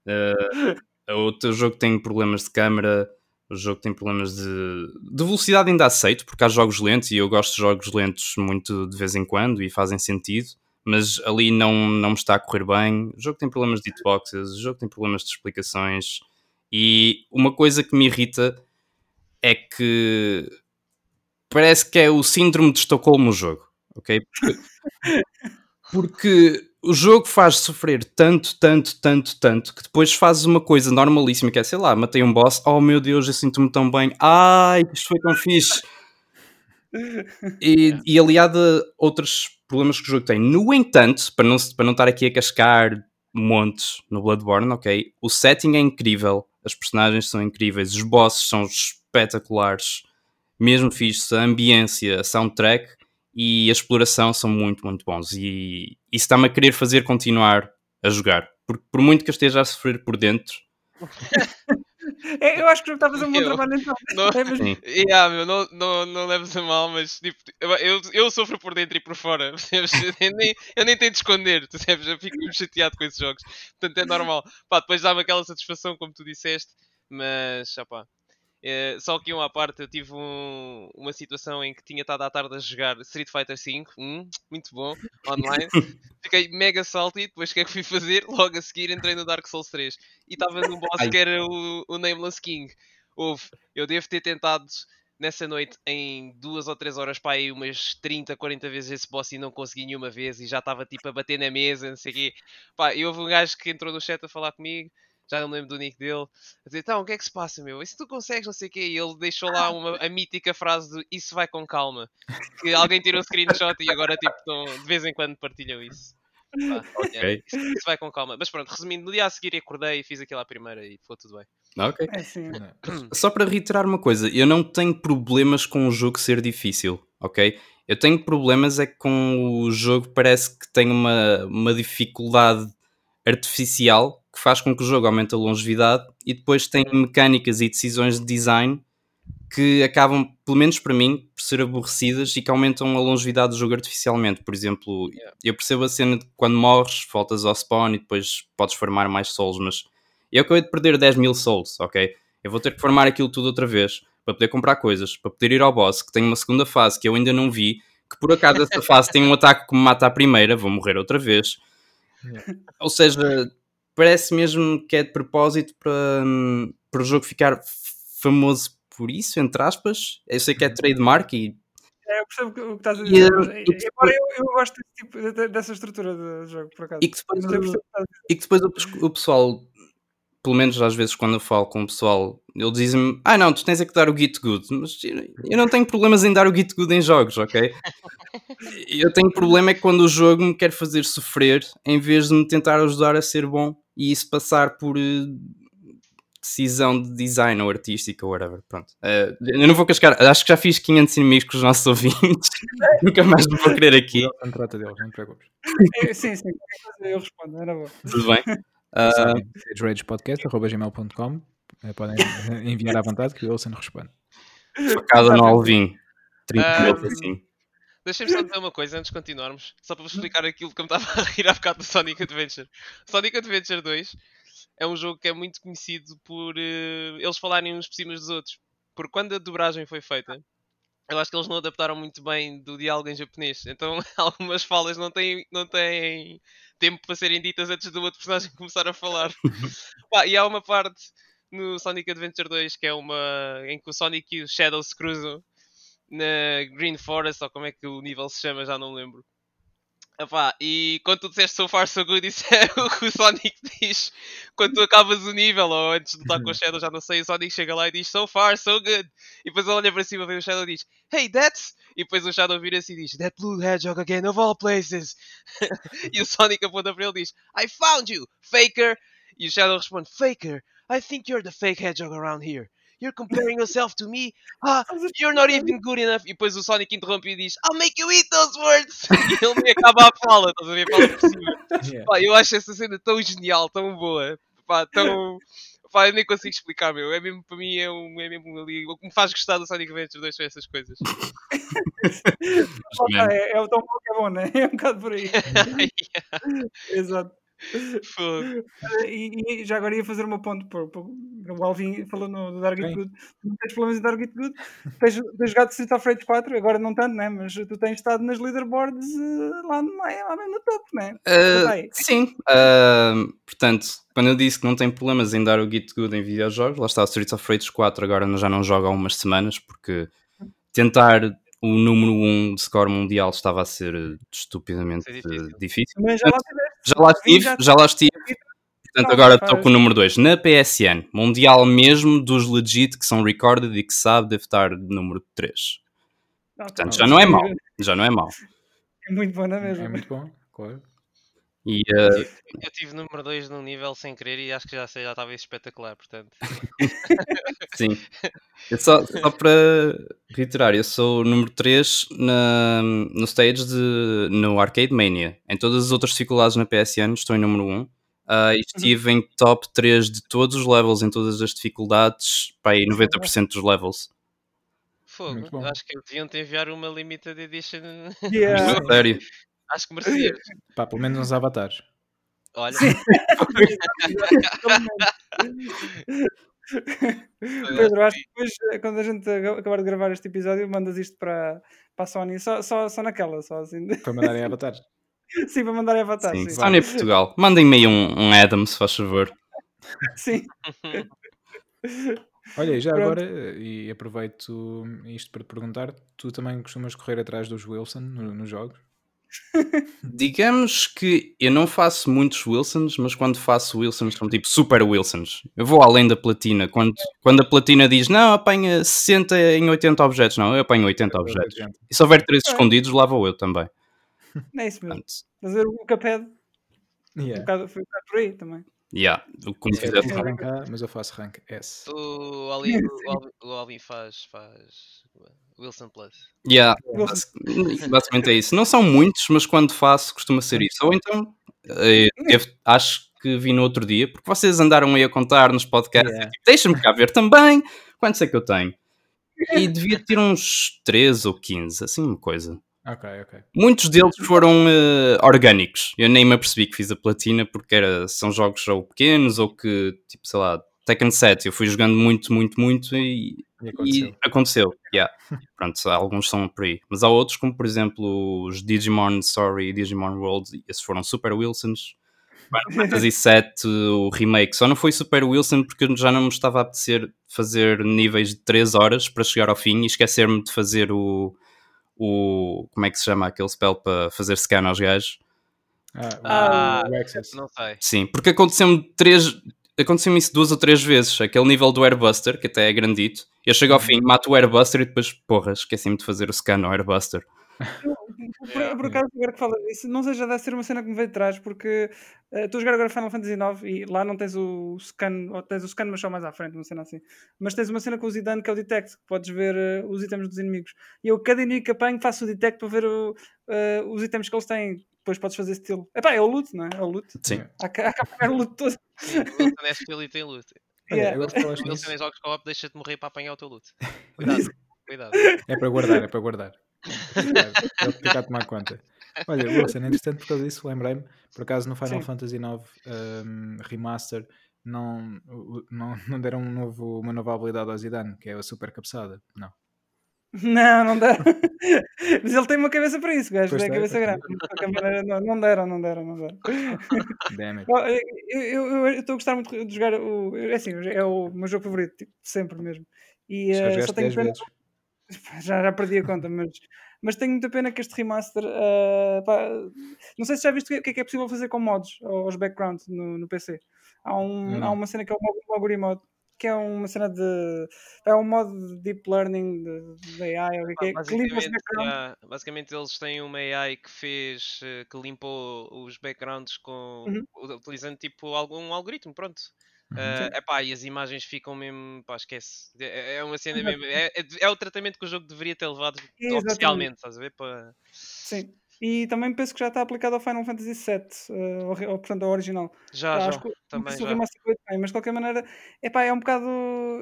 Uh, o teu jogo tem problemas de câmera, o jogo tem problemas de, de velocidade, ainda aceito, porque há jogos lentos e eu gosto de jogos lentos muito de vez em quando e fazem sentido mas ali não, não me está a correr bem. O jogo tem problemas de hitboxes, o jogo tem problemas de explicações. E uma coisa que me irrita é que parece que é o síndrome de Estocolmo o jogo, ok? Porque, porque o jogo faz sofrer tanto, tanto, tanto, tanto que depois fazes uma coisa normalíssima que é, sei lá, matei um boss, oh meu Deus, eu sinto-me tão bem, ai, isto foi tão fixe. E, e aliado a outros problemas que o jogo tem. No entanto, para não, para não estar aqui a cascar montes no Bloodborne, ok? O setting é incrível, as personagens são incríveis, os bosses são espetaculares, mesmo fixe, a ambiência, a soundtrack e a exploração são muito, muito bons. E isso está-me a querer fazer continuar a jogar. Porque por muito que eu esteja a sofrer por dentro, eu acho que jogo está a fazer um bom eu, trabalho então. Não, é mesmo... yeah, meu, não, não, não leves a mal, mas tipo, eu, eu sofro por dentro e por fora. Eu nem, eu nem tento esconder, tu sabes? Eu fico chateado com esses jogos. Portanto, é normal. Pá, depois dá-me aquela satisfação, como tu disseste, mas, opá, é, só que um à parte, eu tive um, uma situação em que tinha estado à tarde a jogar Street Fighter V, hum, muito bom, online. Fiquei mega salty, depois o que é que fui fazer? Logo a seguir entrei no Dark Souls 3 e estava num boss que era o, o Nameless King. Houve, eu devo ter tentado nessa noite em duas ou três horas para aí umas 30, 40 vezes esse boss e não consegui nenhuma vez e já estava tipo a bater na mesa, não sei o quê. Pá, e houve um gajo que entrou no chat a falar comigo já não me lembro do nick dele, a dizer, então, o que é que se passa, meu? E se tu consegues, não sei o quê, e ele deixou lá uma, a mítica frase de isso vai com calma, que alguém tirou um screenshot e agora, tipo, tão, de vez em quando partilham isso. Ah, okay. isso, isso, vai com calma. Mas pronto, resumindo, no dia a seguir acordei e fiz aquilo à primeira e ficou tudo bem. Ok. É assim. Só para reiterar uma coisa, eu não tenho problemas com o jogo ser difícil, ok? Eu tenho problemas é que com o jogo parece que tem uma, uma dificuldade artificial que faz com que o jogo aumente a longevidade e depois tem mecânicas e decisões de design que acabam, pelo menos para mim, por ser aborrecidas e que aumentam a longevidade do jogo artificialmente. Por exemplo, eu percebo a cena de quando morres, voltas ao spawn e depois podes formar mais souls, mas eu acabei de perder 10 mil souls, ok? Eu vou ter que formar aquilo tudo outra vez para poder comprar coisas, para poder ir ao boss, que tem uma segunda fase que eu ainda não vi, que por acaso essa fase tem um ataque que me mata à primeira, vou morrer outra vez. Ou seja, parece mesmo que é de propósito para, hum, para o jogo ficar famoso por isso, entre aspas. Eu sei que é uhum. trademark e. É, eu percebo o que estás a dizer. E, e depois, eu, eu, gosto desse tipo, dessa estrutura de jogo, por acaso. E que depois, e que depois o, o pessoal pelo menos às vezes quando eu falo com o pessoal, eles dizem-me: Ah, não, tu tens é que dar o Git Good. Mas eu não tenho problemas em dar o Git Good em jogos, ok? Eu tenho problema é que quando o jogo me quer fazer sofrer em vez de me tentar ajudar a ser bom e isso passar por uh, decisão de design ou artística ou whatever. Pronto. Uh, eu não vou cascar, acho que já fiz 500 inimigos com os nossos ouvintes. Nunca mais me vou querer aqui. Não trata deles, não te preocupes. sim, sim, eu respondo, era bom. Tudo bem. Uh, sageragepodcast.gmail.com eh, Podem enviar à vontade que o Wilson responde. Facada no Alvin. 30 uh, assim. Deixem-me só dizer uma coisa antes de continuarmos, só para vos explicar aquilo que eu me estava a rir há bocado do Sonic Adventure. Sonic Adventure 2 é um jogo que é muito conhecido por uh, eles falarem uns por cima dos outros. Porque quando a dobragem foi feita, eu acho que eles não adaptaram muito bem do diálogo em japonês. Então algumas falas não têm, não têm tempo para serem ditas antes do outro personagem começar a falar. Pá, e há uma parte no Sonic Adventure 2 que é uma em que o Sonic e o Shadow se cruzam na Green Forest, ou como é que o nível se chama, já não lembro. Epá, e quando tu disseste so far so good, isso é o que o Sonic diz quando tu acabas o nível, ou antes de estar com o Shadow, já não sei, o Sonic chega lá e diz so far so good. E depois ele olha para cima, vê o Shadow e diz Hey, that's. E depois o Shadow vira-se e diz That blue hedgehog again of all places. e o Sonic aponta para ele e diz I found you, faker. E o Shadow responde Faker, I think you're the fake hedgehog around here. You're comparing yourself to me? Ah, you're not even good enough. E depois o Sonic interrompe e diz I'll make you eat those words. E ele nem acaba a fala, estás a ver? Fala por cima. Yeah. Pá, eu acho essa cena tão genial, tão boa. Pá, tão. Pá, eu nem consigo explicar, meu. É mesmo, para mim, é, um, é mesmo ali. O que me faz gostar do Sonic Adventure 2 são essas coisas. é, é o tão bom que é bom, né? É um bocado por aí. yeah. Exato. e, e, já agora ia fazer uma ponte para, o Alvin falou no, do Dark It Good. Tu não tens problemas em Dark It Good. Tens, tens jogado Street of Rage 4, agora não tanto, né? Mas tu tens estado nas leaderboards uh, lá, no, lá no topo, né? Uh, sim. Uh, portanto, quando eu disse que não tem problemas em dar o Git Good em videojogos, lá está o Street of Rage 4, agora já não joga há umas semanas, porque tentar o número 1 um de score mundial estava a ser estupidamente é difícil. difícil. Mas já lá já lá estive, já lá estive. Portanto, agora estou com o número 2. Na PSN, Mundial mesmo dos legit que são recorded e que sabe deve estar número 3. Portanto, já não é mau. Já não é mau. É muito bom, não é mesmo? É muito bom, claro. E, uh... Eu tive número 2 num nível sem querer e acho que já sei, já estava espetacular, portanto. Sim. Eu só, só para reiterar, eu sou o número 3 na, no stage de, no Arcade Mania. Em todas as outras dificuldades na PSN estou em número 1. Uh, e uhum. estive uhum. em top 3 de todos os levels, em todas as dificuldades, para aí 90% dos levels. Fogo, acho que deviam te enviar uma limited edition. Yeah. Sério. Acho que merecias. Pá, pelo menos uns avatares. Olha. Pedro, acho que depois, eh, quando a gente acabar de gravar este episódio, mandas isto para, para a Sony, só, só, só naquela, só assim. Para mandarem avatares. Sim, para mandarem avatares. Sim, sim. Sony Portugal. Mandem-me aí um, um Adam, se faz favor. Sim. Olha, e já Pronto. agora, eh, e aproveito isto para te perguntar, tu também costumas correr atrás dos Wilson nos no jogos? Digamos que eu não faço muitos Wilsons, mas quando faço Wilsons são tipo super Wilsons. Eu vou além da platina. Quando, quando a platina diz não, apanha 60 em 80 objetos, não, eu apanho 80 eu objetos. 80. E se houver 3 é. escondidos, lá vou eu também. É isso mesmo. Fazer o Cuphead. Yeah. Um bocado, foi um bocado por aí também. Yeah, como fizer eu rank A, mas eu faço rank S. O Alvin, o Alvin faz, faz Wilson Plus. Yeah, basicamente é isso. Não são muitos, mas quando faço costuma ser isso. Ou então, eh, eu, acho que vi no outro dia, porque vocês andaram aí a contar nos podcasts, yeah. tipo, deixa-me cá ver também quantos é que eu tenho. E devia ter uns 13 ou 15, assim uma coisa. Ok, ok. Muitos deles foram uh, orgânicos. Eu nem me apercebi que fiz a platina porque era, são jogos ou pequenos ou que, tipo, sei lá, Tekken 7. Eu fui jogando muito, muito, muito e, e aconteceu. E aconteceu. Yeah. Pronto, alguns são por aí. Mas há outros, como por exemplo os Digimon Story e Digimon World, esses foram Super Wilsons. Final Fantasy VII, o remake, só não foi Super Wilson porque já não me estava a apetecer fazer níveis de 3 horas para chegar ao fim e esquecer-me de fazer o, o. Como é que se chama aquele spell para fazer scan aos gajos? Ah, ah, não sei. Sim, porque aconteceu-me três, aconteceu-me isso duas ou três vezes. Aquele nível do Airbuster, que até é grandito. Eu chego ao fim, uhum. mato o Airbuster e depois, porra, esqueci-me de fazer o scan ao Airbuster. Por, por acaso, agora que falas disso, não sei, já deve ser uma cena que me veio de trás, porque uh, tu a jogar agora Final Fantasy IX e lá não tens o scan, ou tens o scan, mas só mais à frente, uma cena assim. Mas tens uma cena com o Zidane que é o detect, que podes ver uh, os itens dos inimigos. E eu, cada inimigo que apanho, faço o detect para ver o, uh, os itens que eles têm. Depois podes fazer estilo. Epá, é o loot, não é? É o loot. Sim. Há que apanhar o loot todo. Sim, o loot é estilo e tem loot. Yeah. É, jogos co-op, deixa-te morrer para apanhar o teu loot. Cuidado, cuidado. É para guardar, é para guardar. É ficar a tomar conta. Olha, Wilson, interessante por causa disso, lembrei-me, por acaso no Final Sim. Fantasy IX um, Remaster não, não, não deram um novo, uma nova habilidade ao Zidane, que é a super cabeçada, não. Não, não deram. Mas ele tem uma cabeça para isso, gajo. Tem a cabeça grande. Não, não deram, não deram, não deram. Damn it. Eu estou a gostar muito de jogar o. É assim, é o meu jogo favorito, tipo, sempre mesmo. E uh, só tenho pena. Já, já perdi a conta, mas, mas tenho muita pena que este remaster. Uh, pá, não sei se já viste o que é que é possível fazer com mods aos backgrounds no, no PC. Há, um, hum. há uma cena que é o Moguri Mod que é uma cena de. É um modo de deep learning de, de AI. Ou que é, que basicamente, eles têm uma AI que fez. Eh, que limpou os backgrounds com, uhum. utilizando tipo algum algoritmo, pronto. Uh, epá, e as imagens ficam mesmo, pá, esquece. É, é uma cena mesmo. É, é, é, o tratamento que o jogo deveria ter levado oficialmente, estás a ver? Para... Sim. E também penso que já está aplicado ao Final Fantasy VII, uh, ou, portanto ao original. Já, já, acho que, também já. Bem, mas de qualquer maneira, epá, é um bocado,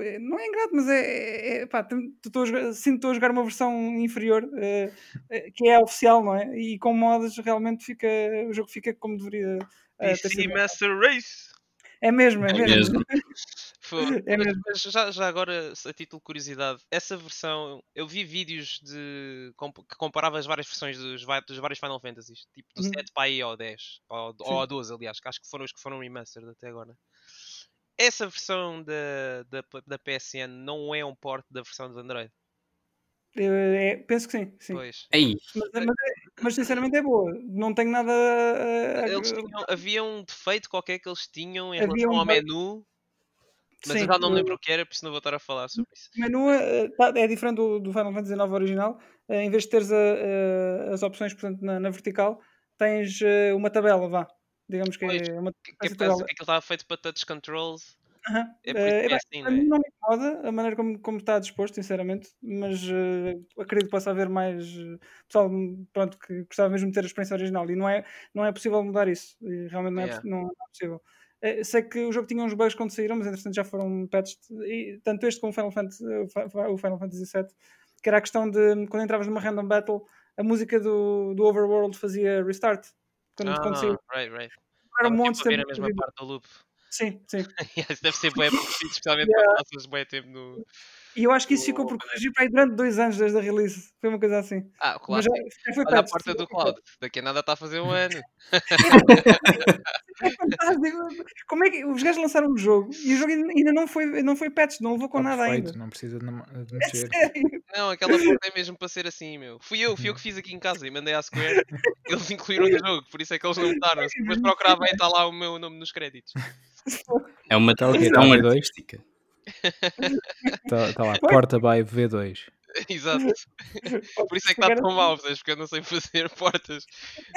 eh, não é ingrato, mas é, é, epá, tô, sinto que estou a jogar uma versão inferior, uh, que é oficial, não é? E com mods realmente fica, o jogo fica como deveria uh, sido. Master Race! É mesmo, é, é mesmo. mesmo. é mesmo. Mas já, já agora, a título de curiosidade, essa versão, eu vi vídeos de que comparava as várias versões dos, dos vários Final Fantasies, tipo do uhum. 7 para aí ao 10, ou, ou ao 12, aliás, que acho que foram os que foram remastered até agora. Essa versão da, da, da PSN não é um port da versão do Android. É, penso que sim, sim. Pois. Mas, mas, é, mas, sinceramente é boa. Não tenho nada a... Tinham, havia um defeito qualquer que eles tinham em havia relação um... ao menu. Mas sim, eu já não me lembro o que era, por isso não vou estar a falar sobre isso. O menu é, é diferente do, do Final Fantasy IX original. Eh, em vez de teres a, a, as opções portanto, na, na, vertical, tens eh, uma tabela, vá. Digamos que pois, é uma que, que, que aquilo estava feito para touch contrros Uhum. É, uh, é, assim, a mim não me incomoda a maneira como, como está disposto, sinceramente, mas uh, acredito que possa haver mais uh, pessoal pronto, que gostava mesmo de ter a experiência original e não é, não é possível mudar isso. E realmente não é, yeah. não, não é possível. Uh, sei que o jogo tinha uns bugs quando saíram, mas entretanto já foram patched, e, tanto este como o Final Fantasy, o Final Fantasy VII, que era a questão de quando entravas numa random battle, a música do, do Overworld fazia restart. Quando, ah, quando saiu. Right, right. Era um monte de a mesma parte do loop. Sim, sim. Isso deve ser bem aborrecido, especialmente yeah. quando passas bem tempo no. E eu acho que isso ficou por corrigir para aí durante dois anos desde a release. Foi uma coisa assim. Ah, claro. Já, já foi Olha a porta do cloud. Daqui a nada está a fazer um ano. é fantástico. Como é que os gajos lançaram um jogo e o jogo ainda não foi, não foi patch, não levou com nada perfeito, ainda. Não precisa de, de é mexer. É não, aquela porta é mesmo para ser assim, meu. Fui eu, fui eu que fiz aqui em casa e mandei à Square. Eles incluíram no jogo, por isso é que eles não mudaram. Depois procurava e está lá o meu nome nos créditos. É uma tal questão artística. Está tá lá, porta by V2. Exato. Por isso é que está tão mal, porque eu não sei fazer portas.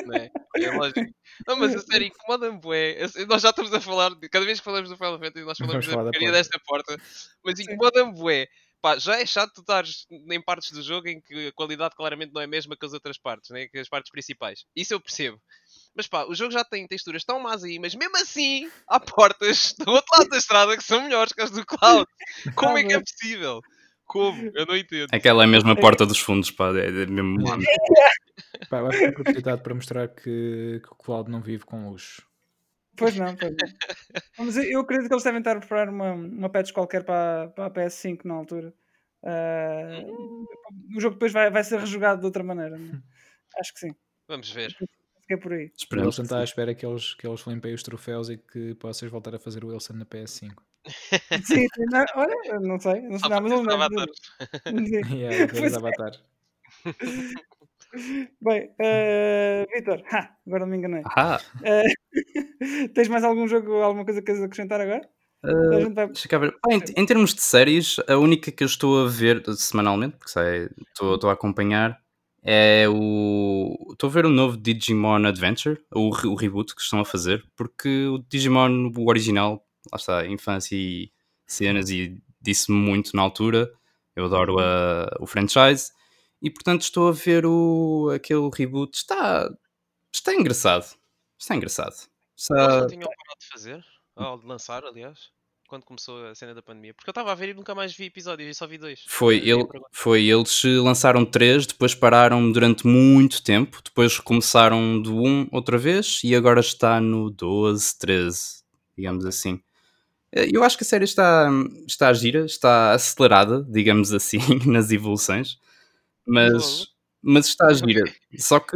Não é? é lógico. Não, mas a sério, incomoda-me, bué. Nós já estamos a falar, cada vez que falamos do Final Fantasy, nós falamos da porcaria desta porta, mas incomoda-me, bué. Pá, já é chato tu estares em partes do jogo em que a qualidade claramente não é a mesma que as outras partes, né? que as partes principais. Isso eu percebo. Mas pá, o jogo já tem texturas tão más aí, mas mesmo assim há portas do outro lado da estrada que são melhores que as do Cloud. Como é que é possível? Como? Eu não entendo. Aquela é a mesma porta dos fundos, pá, é, é mesmo. pá, eu acho que propriedade para mostrar que, que o Cloud não vive com luxo. Pois não, pois não. Mas eu acredito que eles devem estar a preparar uma, uma patch qualquer para, para a PS5 na altura. Uh, o jogo depois vai, vai ser rejogado de outra maneira. Né? Acho que sim. Vamos ver é por aí. Esperamos Wilson está à espera que eles, que eles limpem os troféus e que possas voltar a fazer o Wilson na PS5. Sim, não, olha, não sei. Não sei nada, mas não avatares. yeah, avatares. Bem, uh, Vitor, agora não me enganei. Uh, tens mais algum jogo, alguma coisa que queres acrescentar agora? Uh, vai... em, em, termos de séries, a única que eu estou a ver semanalmente, porque sei, estou, estou a acompanhar, é o. Estou a ver o novo Digimon Adventure, o, o reboot que estão a fazer, porque o Digimon, o original, lá está, infância e cenas, e disse-me muito na altura. Eu adoro a, o franchise, e portanto estou a ver o, aquele reboot. Está, está engraçado. Está engraçado. Está... Eles não tinham parado de fazer? Ou de lançar, aliás? Quando começou a cena da pandemia? Porque eu estava a ver e nunca mais vi episódios e só vi dois. Foi, ele, foi eles lançaram três, depois pararam durante muito tempo, depois começaram do 1 um outra vez e agora está no 12, 13, digamos assim. Eh, eu acho que a série está, está gira, está acelerada, digamos assim, nas evoluções. Mas, mas está a gira. Só que,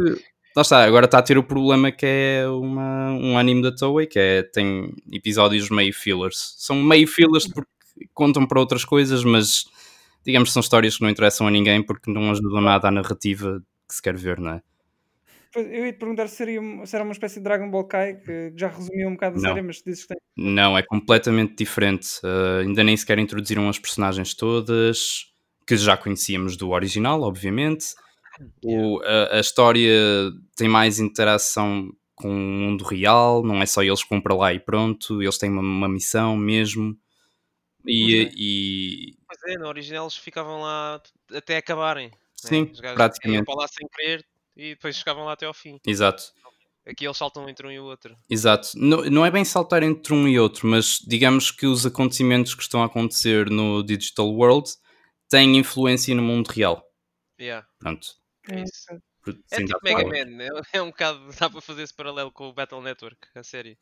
lá está, agora está a ter o problema que é uma, um anime da Toei, que é, tem episódios meio fillers. São meio fillers porque contam para outras coisas, mas digamos que são histórias que não interessam a ninguém porque não ajudam nada à narrativa que se quer ver, não é? Eu ia te perguntar se, seria, se era uma espécie de Dragon Ball Kai, que já resumia um bocado a Não. série, mas dizes que tem. Não, é completamente diferente. Uh, ainda nem sequer introduziram as personagens todas, que já conhecíamos do original, obviamente. O- a, a história tem mais interação com o mundo real, não é só eles que vão para lá e pronto, eles têm uma, uma missão mesmo. E, e- Pois é, no original eles ficavam lá até acabarem. né? sim, Os gajos praticamente. iam para lá sem querer e depois chegavam lá até ao fim. Exato. Aqui eles saltam entre um e o outro. Exato. Não, não é bem saltar entre um e outro, mas digamos que os acontecimentos que estão a acontecer no Digital World têm influência no mundo real. Yeah, Pronto. É isso. É tipo Mega. Man, é, é um bocado, dá para fazer esse paralelo com o Battle Network, a série.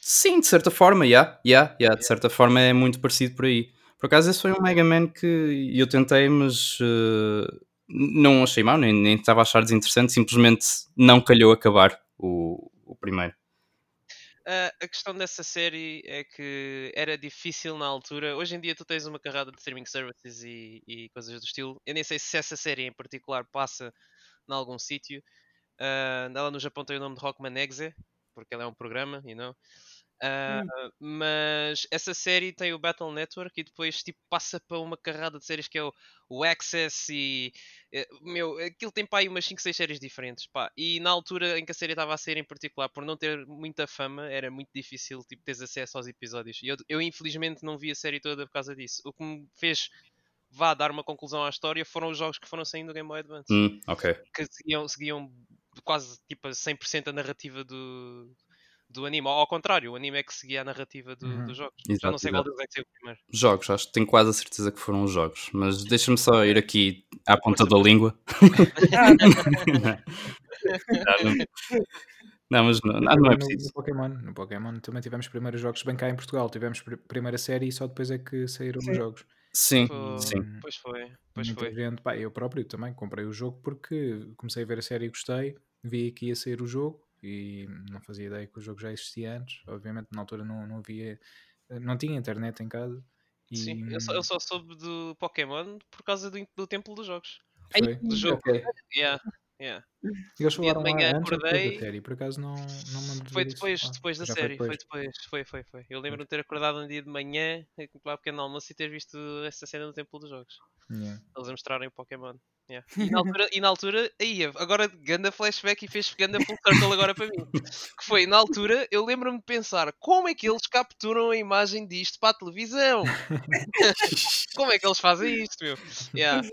Sim, de certa forma, já, já, já, de certa forma é muito parecido por aí. Por acaso esse foi um Mega Man que eu tentei, mas eh, não achei mal, nem, nem estava a achar desinteressante, simplesmente não calhou acabar o, o primeiro. A questão dessa série é que era difícil na altura. Hoje em dia tu tens uma carrada de streaming services e, e coisas do estilo. Eu nem sei se essa série em particular passa em algum sítio. Ah, ela no o nome de Rockman Exe, porque ela é um programa, you know? Ah, Mas essa série tem o Battle Network e depois tipo, passa para uma carrada de séries que é o, o Access e eh, meu, aquilo tem pá aí umas 5, 6 séries diferentes, pá. E na altura em que a série estava a ser em particular, por não ter muita fama, era muito difícil tipo, teres acesso aos episódios. E eu, eu infelizmente não vi a série toda por causa disso. O que me fez vá dar uma conclusão à história foram os jogos que foram saindo do Game Boy Advance, Hum, ok. que seguiam, seguiam quase tipo a 100% a narrativa do, do anime. Ou ao contrário, o anime é que seguia a narrativa do- Uhum. dos jogos. Já Exato, não sei qual exato. deles é que saiu primeiro. Jogos, acho que tenho quase a certeza que foram jogos, mas deixa-me só ir aqui à ponta da língua. não, não- não, mas não, não, não é no, preciso. no Pokémon. No Pokémon também tivemos primeiros jogos, bem cá em Portugal. Tivemos pr- primeira série e só depois é que saíram Sim. os jogos. Sim, Pô, sim. Pois foi, pois Muita foi. gente, pá, eu próprio também comprei o jogo porque comecei a ver a série e gostei, vi que ia sair o jogo e não fazia ideia que o jogo já existia antes. Obviamente na altura não, não havia, não tinha internet em casa. E Sim, eu só, eu só soube do Pokémon por causa do, do Templo dos Jogos. foi. Do jogo. Ok. Yeah, yeah. E eles de falaram lá manhã depois acordei- da série, por acaso não, não me lembro de Foi isso. depois, Ah, depois da foi série, foi depois. depois, foi, foi, foi. Eu lembro-me de ter acordado um dia de manhã, lá pequeno almoço e ter visto essa cena do Templo dos Jogos. Yeah. Eles a mostrarem o Pokémon. Yeah. E, na altura, e na altura, aí, agora ganda flashback e fez ganda full circle agora para mim. Que foi, na altura, eu lembro-me de pensar como é que eles capturam a imagem disto para a televisão? como é que eles fazem isto, meu? Yeah.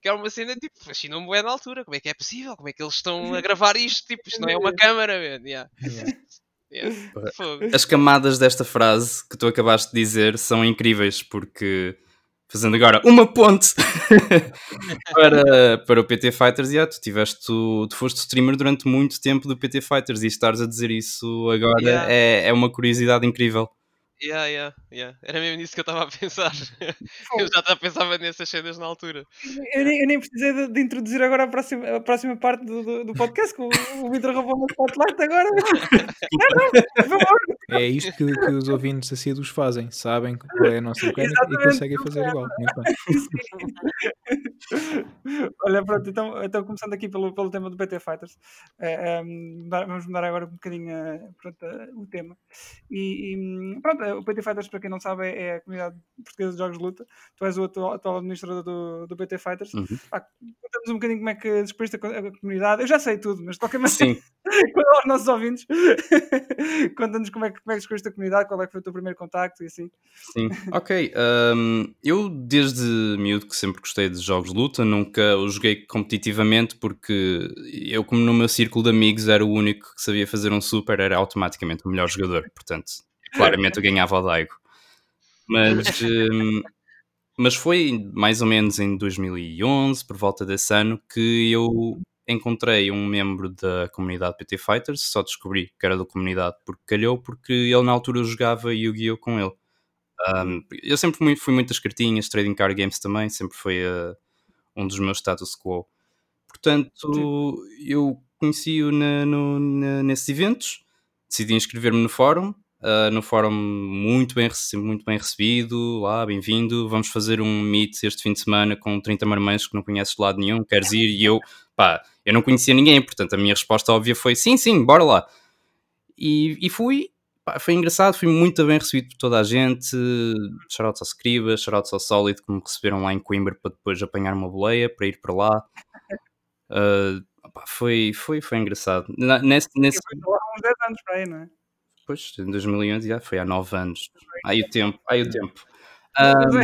Que era uma cena, tipo, fascinou-me bem na altura. Como é que é possível? Como é que eles estão a gravar isto? Tipo, isto não é uma câmara, man. Yeah. Yeah. As camadas desta frase que tu acabaste de dizer são incríveis, porque fazendo agora uma ponte para, para o PT Fighters, yeah, tu tiveste, tu, tu foste streamer durante muito tempo do PT Fighters e estares a dizer isso agora Yeah. é, é uma curiosidade incrível. Yeah, yeah, yeah. Era mesmo nisso que eu estava a pensar. eu já estava pensava nessas cenas na altura. Eu nem, eu nem precisei de, de introduzir agora a próxima, a próxima parte do, do, do podcast, que o, o Vitor roubou uma spotlight agora. Não, não, por favor. É isto que, que os ouvintes assíduos fazem, sabem qual é a nossa mecânica e conseguem fazer igual. Muito bem. Olha, pronto, então, então começando aqui pelo, pelo tema do PT Fighters, eh, ehm, mudar- vamos mudar agora um bocadinho eh, pronto, eh, o tema. E, e, pronto, eh, o PT Fighters, para quem não sabe, é a comunidade portuguesa de jogos de luta. Tu és o atual, atual administrador do, do PT Fighters. Uhum. Pá, Conta-nos um bocadinho como é que descobriste a, a comunidade. Eu já sei tudo, mas de qualquer maneira, Sim, aos nossos ouvintes, conta-nos como é, que, como é que descobriste a comunidade, qual é que foi o teu primeiro contacto e assim. sim. Ok, hum, eu desde miúdo que sempre gostei de jogos de luta, nunca os joguei competitivamente porque eu, como no meu círculo de amigos era o único que sabia fazer um super, era automaticamente o melhor jogador, portanto, claramente eu ganhava o Daigo. Mas, hum, mas foi mais ou menos em 2011, por volta desse ano, que eu encontrei um membro da comunidade PT Fighters, só descobri que era da comunidade porque calhou, porque ele na altura jogava Yu-Gi-Oh! com ele. Um, eu sempre fui, fui muitas cartinhas, trading card games também, sempre foi uh, um dos meus status quo. Portanto, eu conheci-o nesses eventos, decidi inscrever-me no fórum, uh, no fórum muito bem, muito bem recebido, lá, bem-vindo, vamos fazer um meet este fim de semana com 30 marmães que não conheces de lado nenhum, queres ir? E eu, pá, eu não conhecia ninguém, portanto a minha resposta óbvia foi sim, sim, bora lá. E, e fui, pá, foi engraçado, fui muito bem recebido por toda a gente, shoutouts ao Scriba, shoutouts ao Solid que me receberam lá em Coimbra para depois apanhar uma boleia, para ir para lá. Uh, foi, foi, foi engraçado. Nesse, nesse... Foi há uns 10 anos para aí, não é? Pois, em 2011 já foi há 9 anos. Aí o tempo, aí o tempo. Um,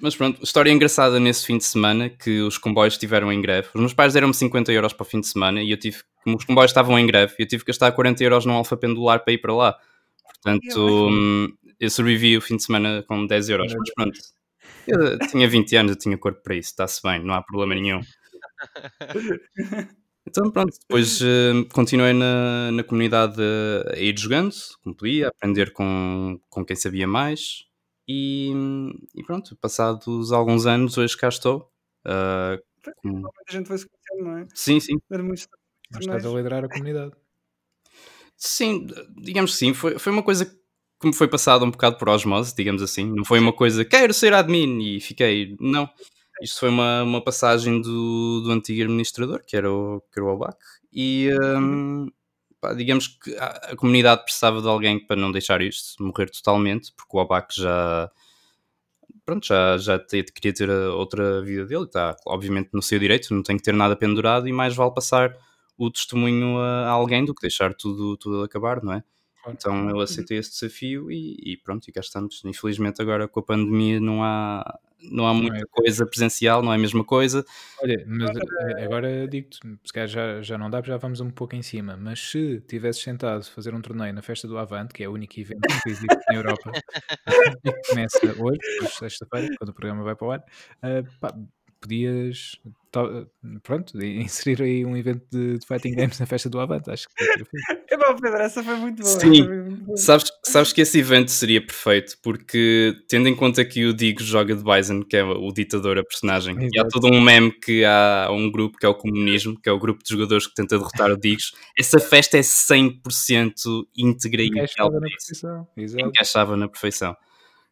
mas pronto, história engraçada nesse fim de semana que os comboios estiveram em greve. Os meus pais deram-me 50 euros para o fim de semana e eu tive, como os comboios estavam em greve, eu tive que gastar 40 euros num alfa pendular para ir para lá. Portanto, hum, eu sobrevivi o fim de semana com 10 euros. Mas pronto, eu tinha 20 anos, eu tinha corpo para isso, está-se bem, não há problema nenhum. Então pronto, depois uh, continuei na, na comunidade a ir jogando, como podia, a aprender com, com quem sabia mais e, e pronto, passados alguns anos, hoje cá estou. Uh, com... Muita gente foi se conhecendo, não é? Sim, sim. Era muito estás a liderar a comunidade. Sim, digamos que sim, foi, foi uma coisa que me foi passada um bocado por osmose, digamos assim. Não foi uma coisa, quero ser admin e fiquei. Não. Isto foi uma, uma passagem do, do antigo administrador, que era o, que era o Obac, e um, pá, digamos que a, a, comunidade precisava de alguém para não deixar isto morrer totalmente, porque o Obac já, pronto, já, já te, queria ter outra vida dele, está obviamente no seu direito, não tem que ter nada pendurado e mais vale passar o testemunho a, a alguém do que deixar tudo, tudo acabar, não é? Então eu aceitei esse desafio e, e, pronto, e cá estamos. Infelizmente agora com a pandemia não há, não há muita não é. coisa presencial, não é a mesma coisa. Olha, mas agora digo-te, se calhar já, já não dá, já vamos um pouco em cima, mas se tivesses sentado fazer um torneio na festa do Avante, que é o único evento que existe na Europa, que começa hoje, hoje sexta-feira, quando o programa vai para o ar, uh, pá, podias pronto, inserir aí um evento de, de, fighting games na festa do Avante, acho que é bom, Pedro, essa foi muito boa. Sim, Sabes, sabes que esse evento seria perfeito, porque tendo em conta que o Digo joga de Bison, que é o ditador, a personagem, Exato. e há todo um meme que há um grupo que é o comunismo, que é o grupo de jogadores que tenta derrotar o Digos, essa festa é 100% íntegra e encaixava na perfeição. Exato. Encaixava na perfeição.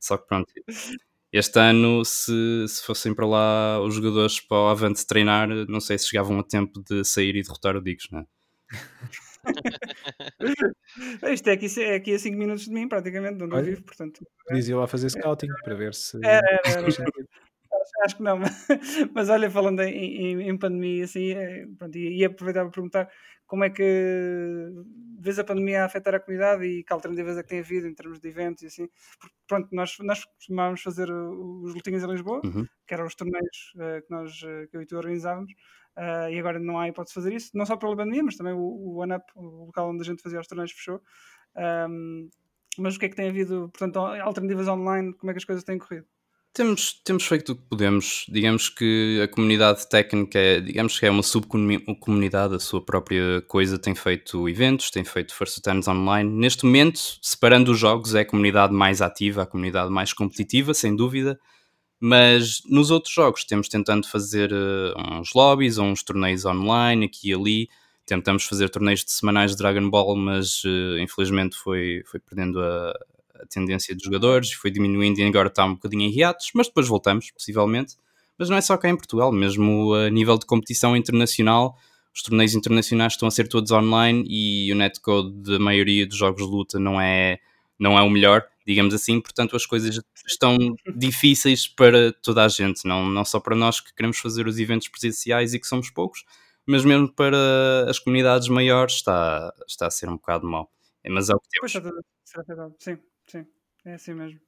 Só que pronto, este ano, se, se fossem para lá os jogadores para o Avante treinar, não sei se chegavam a tempo de sair e derrotar o Digos, não é? Isto é aqui, é aqui a 5 minutos de mim, praticamente, onde eu vivo, portanto. Dizia lá fazer scouting para ver se. Era, era, era. acho que não, mas, olha, falando em, em, em pandemia, assim, é, pronto, e, e aproveitar para perguntar como é que vês a pandemia a afetar a comunidade e que alternativas é que tem havido em termos de eventos e assim. Porque, pronto, nós, nós costumávamos fazer os lutinhas em Lisboa, uhum. que eram os torneios uh, que, nós, uh, que eu e tu organizávamos, uh, e agora não há hipótese de fazer isso, não só pela pandemia, mas também o, o OneUp, o local onde a gente fazia os torneios, fechou. Um, mas o que é que tem havido, portanto, alternativas online, como é que as coisas têm corrido? Temos, temos feito o que podemos. Digamos que a comunidade técnica é, digamos que é uma subcomunidade, a sua própria coisa. Tem feito eventos, tem feito First Turns online. Neste momento, separando os jogos, é a comunidade mais ativa, a comunidade mais competitiva, sem dúvida. Mas nos outros jogos temos tentando fazer uh, uns lobbies uns torneios online, aqui e ali. Tentamos fazer torneios de semanais de Dragon Ball, mas uh, infelizmente foi, foi perdendo a, a tendência dos jogadores, foi diminuindo e agora está um bocadinho em hiatos, mas depois voltamos, possivelmente. Mas não é só cá em Portugal, mesmo a nível de competição internacional, os torneios internacionais estão a ser todos online e o netcode da maioria dos jogos de luta não é, não é o melhor, digamos assim, portanto as coisas estão difíceis para toda a gente, não, não só para nós que queremos fazer os eventos presenciais e que somos poucos, mas mesmo para as comunidades maiores está, está a ser um bocado mau. Mas é o que temos. Pois, sim. Sim, é assim mesmo.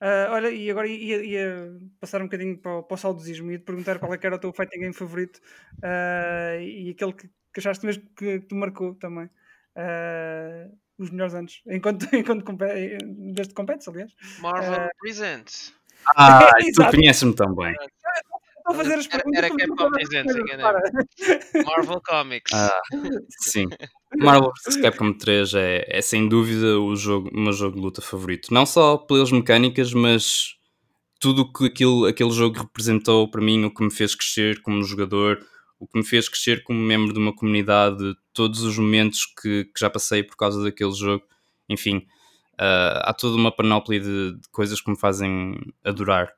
Uh, olha, e agora ia, ia, passar um bocadinho para o, para o saudosismo e te perguntar qual é que era o teu fighting game favorito uh, e aquele que, que, achaste mesmo que, que te marcou também. Uh, os melhores anos, enquanto, enquanto compete, desde competes, aliás. Marvel Presents. Ah, tu conheces-me bem. Estou a fazer as perguntas. Era Capcom Presents, enganei Marvel Comics. Ah, sim. Marvel vs Capcom 3 é, é sem dúvida o, jogo, o meu jogo de luta favorito. Não só pelas mecânicas, mas tudo o que aquele, aquele jogo representou para mim, o que me fez crescer como jogador, o que me fez crescer como membro de uma comunidade, todos os momentos que, que já passei por causa daquele jogo, enfim, uh, há toda uma panóplia de, de, coisas que me fazem adorar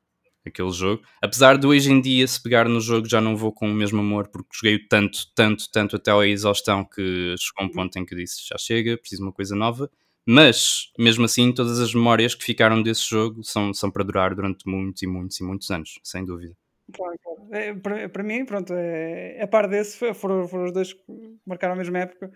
aquele jogo. Apesar de hoje em dia, se pegar no jogo, já não vou com o mesmo amor, porque joguei tanto, tanto, tanto até à exaustão que chegou um ponto em que disse já chega, preciso de uma coisa nova. Mas, mesmo assim, todas as memórias que ficaram desse jogo são, são para durar durante muitos e muitos e muitos anos, sem dúvida. Claro, claro. É, para, para mim, pronto, é, a par desse foram, foram os dois que marcaram a mesma época.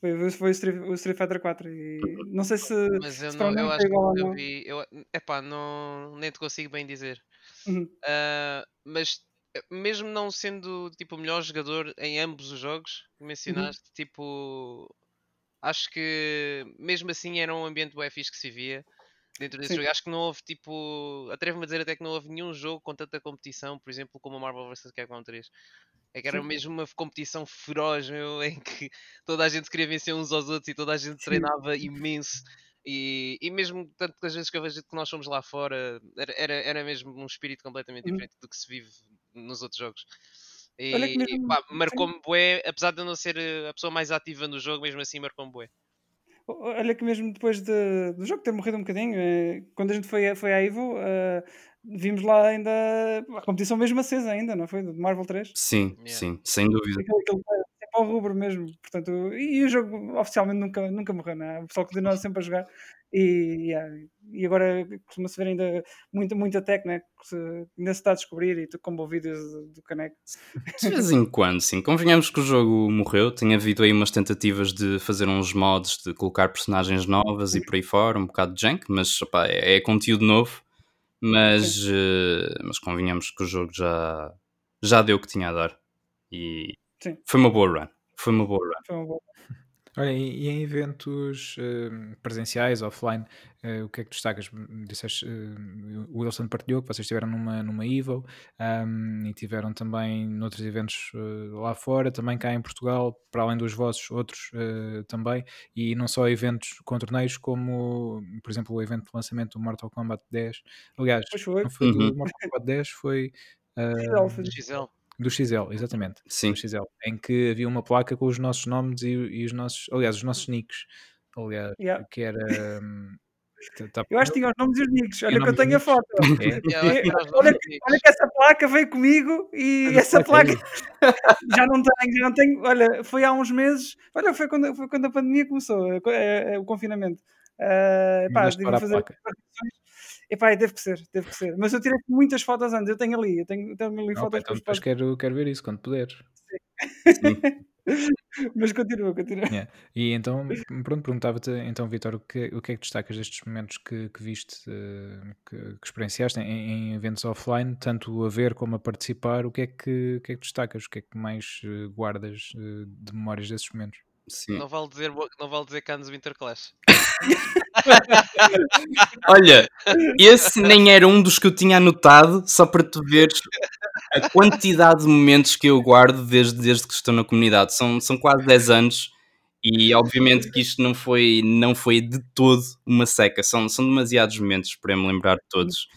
Foi, foi o, Street, o Street Fighter 4 e não sei se. Mas eu, se não, eu acho que eu vi. Eu, epá, não, nem te consigo bem dizer. Uhum. Uh, mas eh, mesmo não sendo tipo o melhor jogador em ambos os jogos que mencionaste, uhum. tipo acho que mesmo assim era um ambiente bem fixe que se via dentro desse Sim. jogo. Acho que não houve tipo. Atrevo-me a dizer até que não houve nenhum jogo com tanta competição, por exemplo, como o Marvel vs. Capcom 3. É que era Sim. mesmo uma competição feroz, meu, em que toda a gente queria vencer uns aos outros e toda a gente treinava imenso. E, e mesmo tantas vezes que eu vejo que nós somos lá fora, era, era, era mesmo um espírito completamente diferente do que se vive nos outros jogos. E, marcou-me bué, apesar de eu não ser eh, a pessoa mais ativa no jogo, mesmo assim marcou-me bué. Olha que mesmo depois de, do jogo ter morrido um bocadinho, eh, quando a gente foi, foi à Evo, uh, vimos lá ainda a competição mesmo acesa ainda, não foi? Do Marvel 3? Sim, yeah. sim, sem dúvida. Aquele, aquele, para o rubro mesmo, portanto, e, o jogo oficialmente nunca, nunca morreu, não é? O pessoal continua sempre a jogar e, yeah, e agora costuma-se ver ainda muita, muita tech, né? Que se, ainda se está a descobrir e tu combo vídeos do caneco. De vez em quando, sim. Convenhamos que o jogo morreu, tem havido aí umas tentativas de fazer uns mods, de colocar personagens novas e por aí fora, um bocado de junk, mas opa, é, é, conteúdo novo. Mas, uh, mas convenhamos que o jogo já, já deu o que tinha a dar. E sim. foi uma boa run. Foi uma boa run. Foi uma boa Olha, e, em eventos uh, presenciais, offline, uh, o que é que destacas? Disseste, uh, o Wilson partilhou que vocês estiveram numa, numa Evo um, e tiveram também noutros eventos lá fora, também cá em Portugal, para além dos vossos, outros também, e não só eventos com torneios, como, por exemplo, o evento de lançamento do Mortal Kombat 10. Aliás, foi. não foi uhum. do Mortal Kombat 10, foi. Uh, XL. Do XL, exatamente. Sim. Do XL, em que havia uma placa com os nossos nomes e, e os nossos, aliás, os nossos nicks. Aliás, yeah. que era. Um, tá, eu acho que tinha os nomes e os nicks. Olha que eu tenho a foto. É. olha, que, olha, que essa placa veio comigo e essa placa já não tenho, já não tenho. Olha, foi há uns meses. Olha, foi quando, foi quando a pandemia começou, é, é, o confinamento. Uh, pá, devia fazer Epá, deve que ser, deve que ser. Mas eu tirei muitas fotos antes, eu tenho ali, eu tenho, tenho ali não, fotos. Então, depois quero, quero ver isso quando puderes. Sim. Mas continua, continua. Yeah. E então, pronto, perguntava-te, então, Vitor, o que, o que é que destacas destes momentos que, que viste, uh, que, que, experienciaste em, em, eventos offline, tanto a ver como a participar, o que é que, o que, é que destacas, o que é que mais uh, guardas uh, de memórias desses momentos? Sim. Não vale dizer, não vale dizer Cannes Winter Clash. Olha, esse nem era um dos que eu tinha anotado, só para tu veres a quantidade de momentos que eu guardo desde, desde que estou na comunidade. São, são quase 10 anos e obviamente que isto não foi, não foi de todo uma seca. São, são demasiados momentos para me lembrar de todos.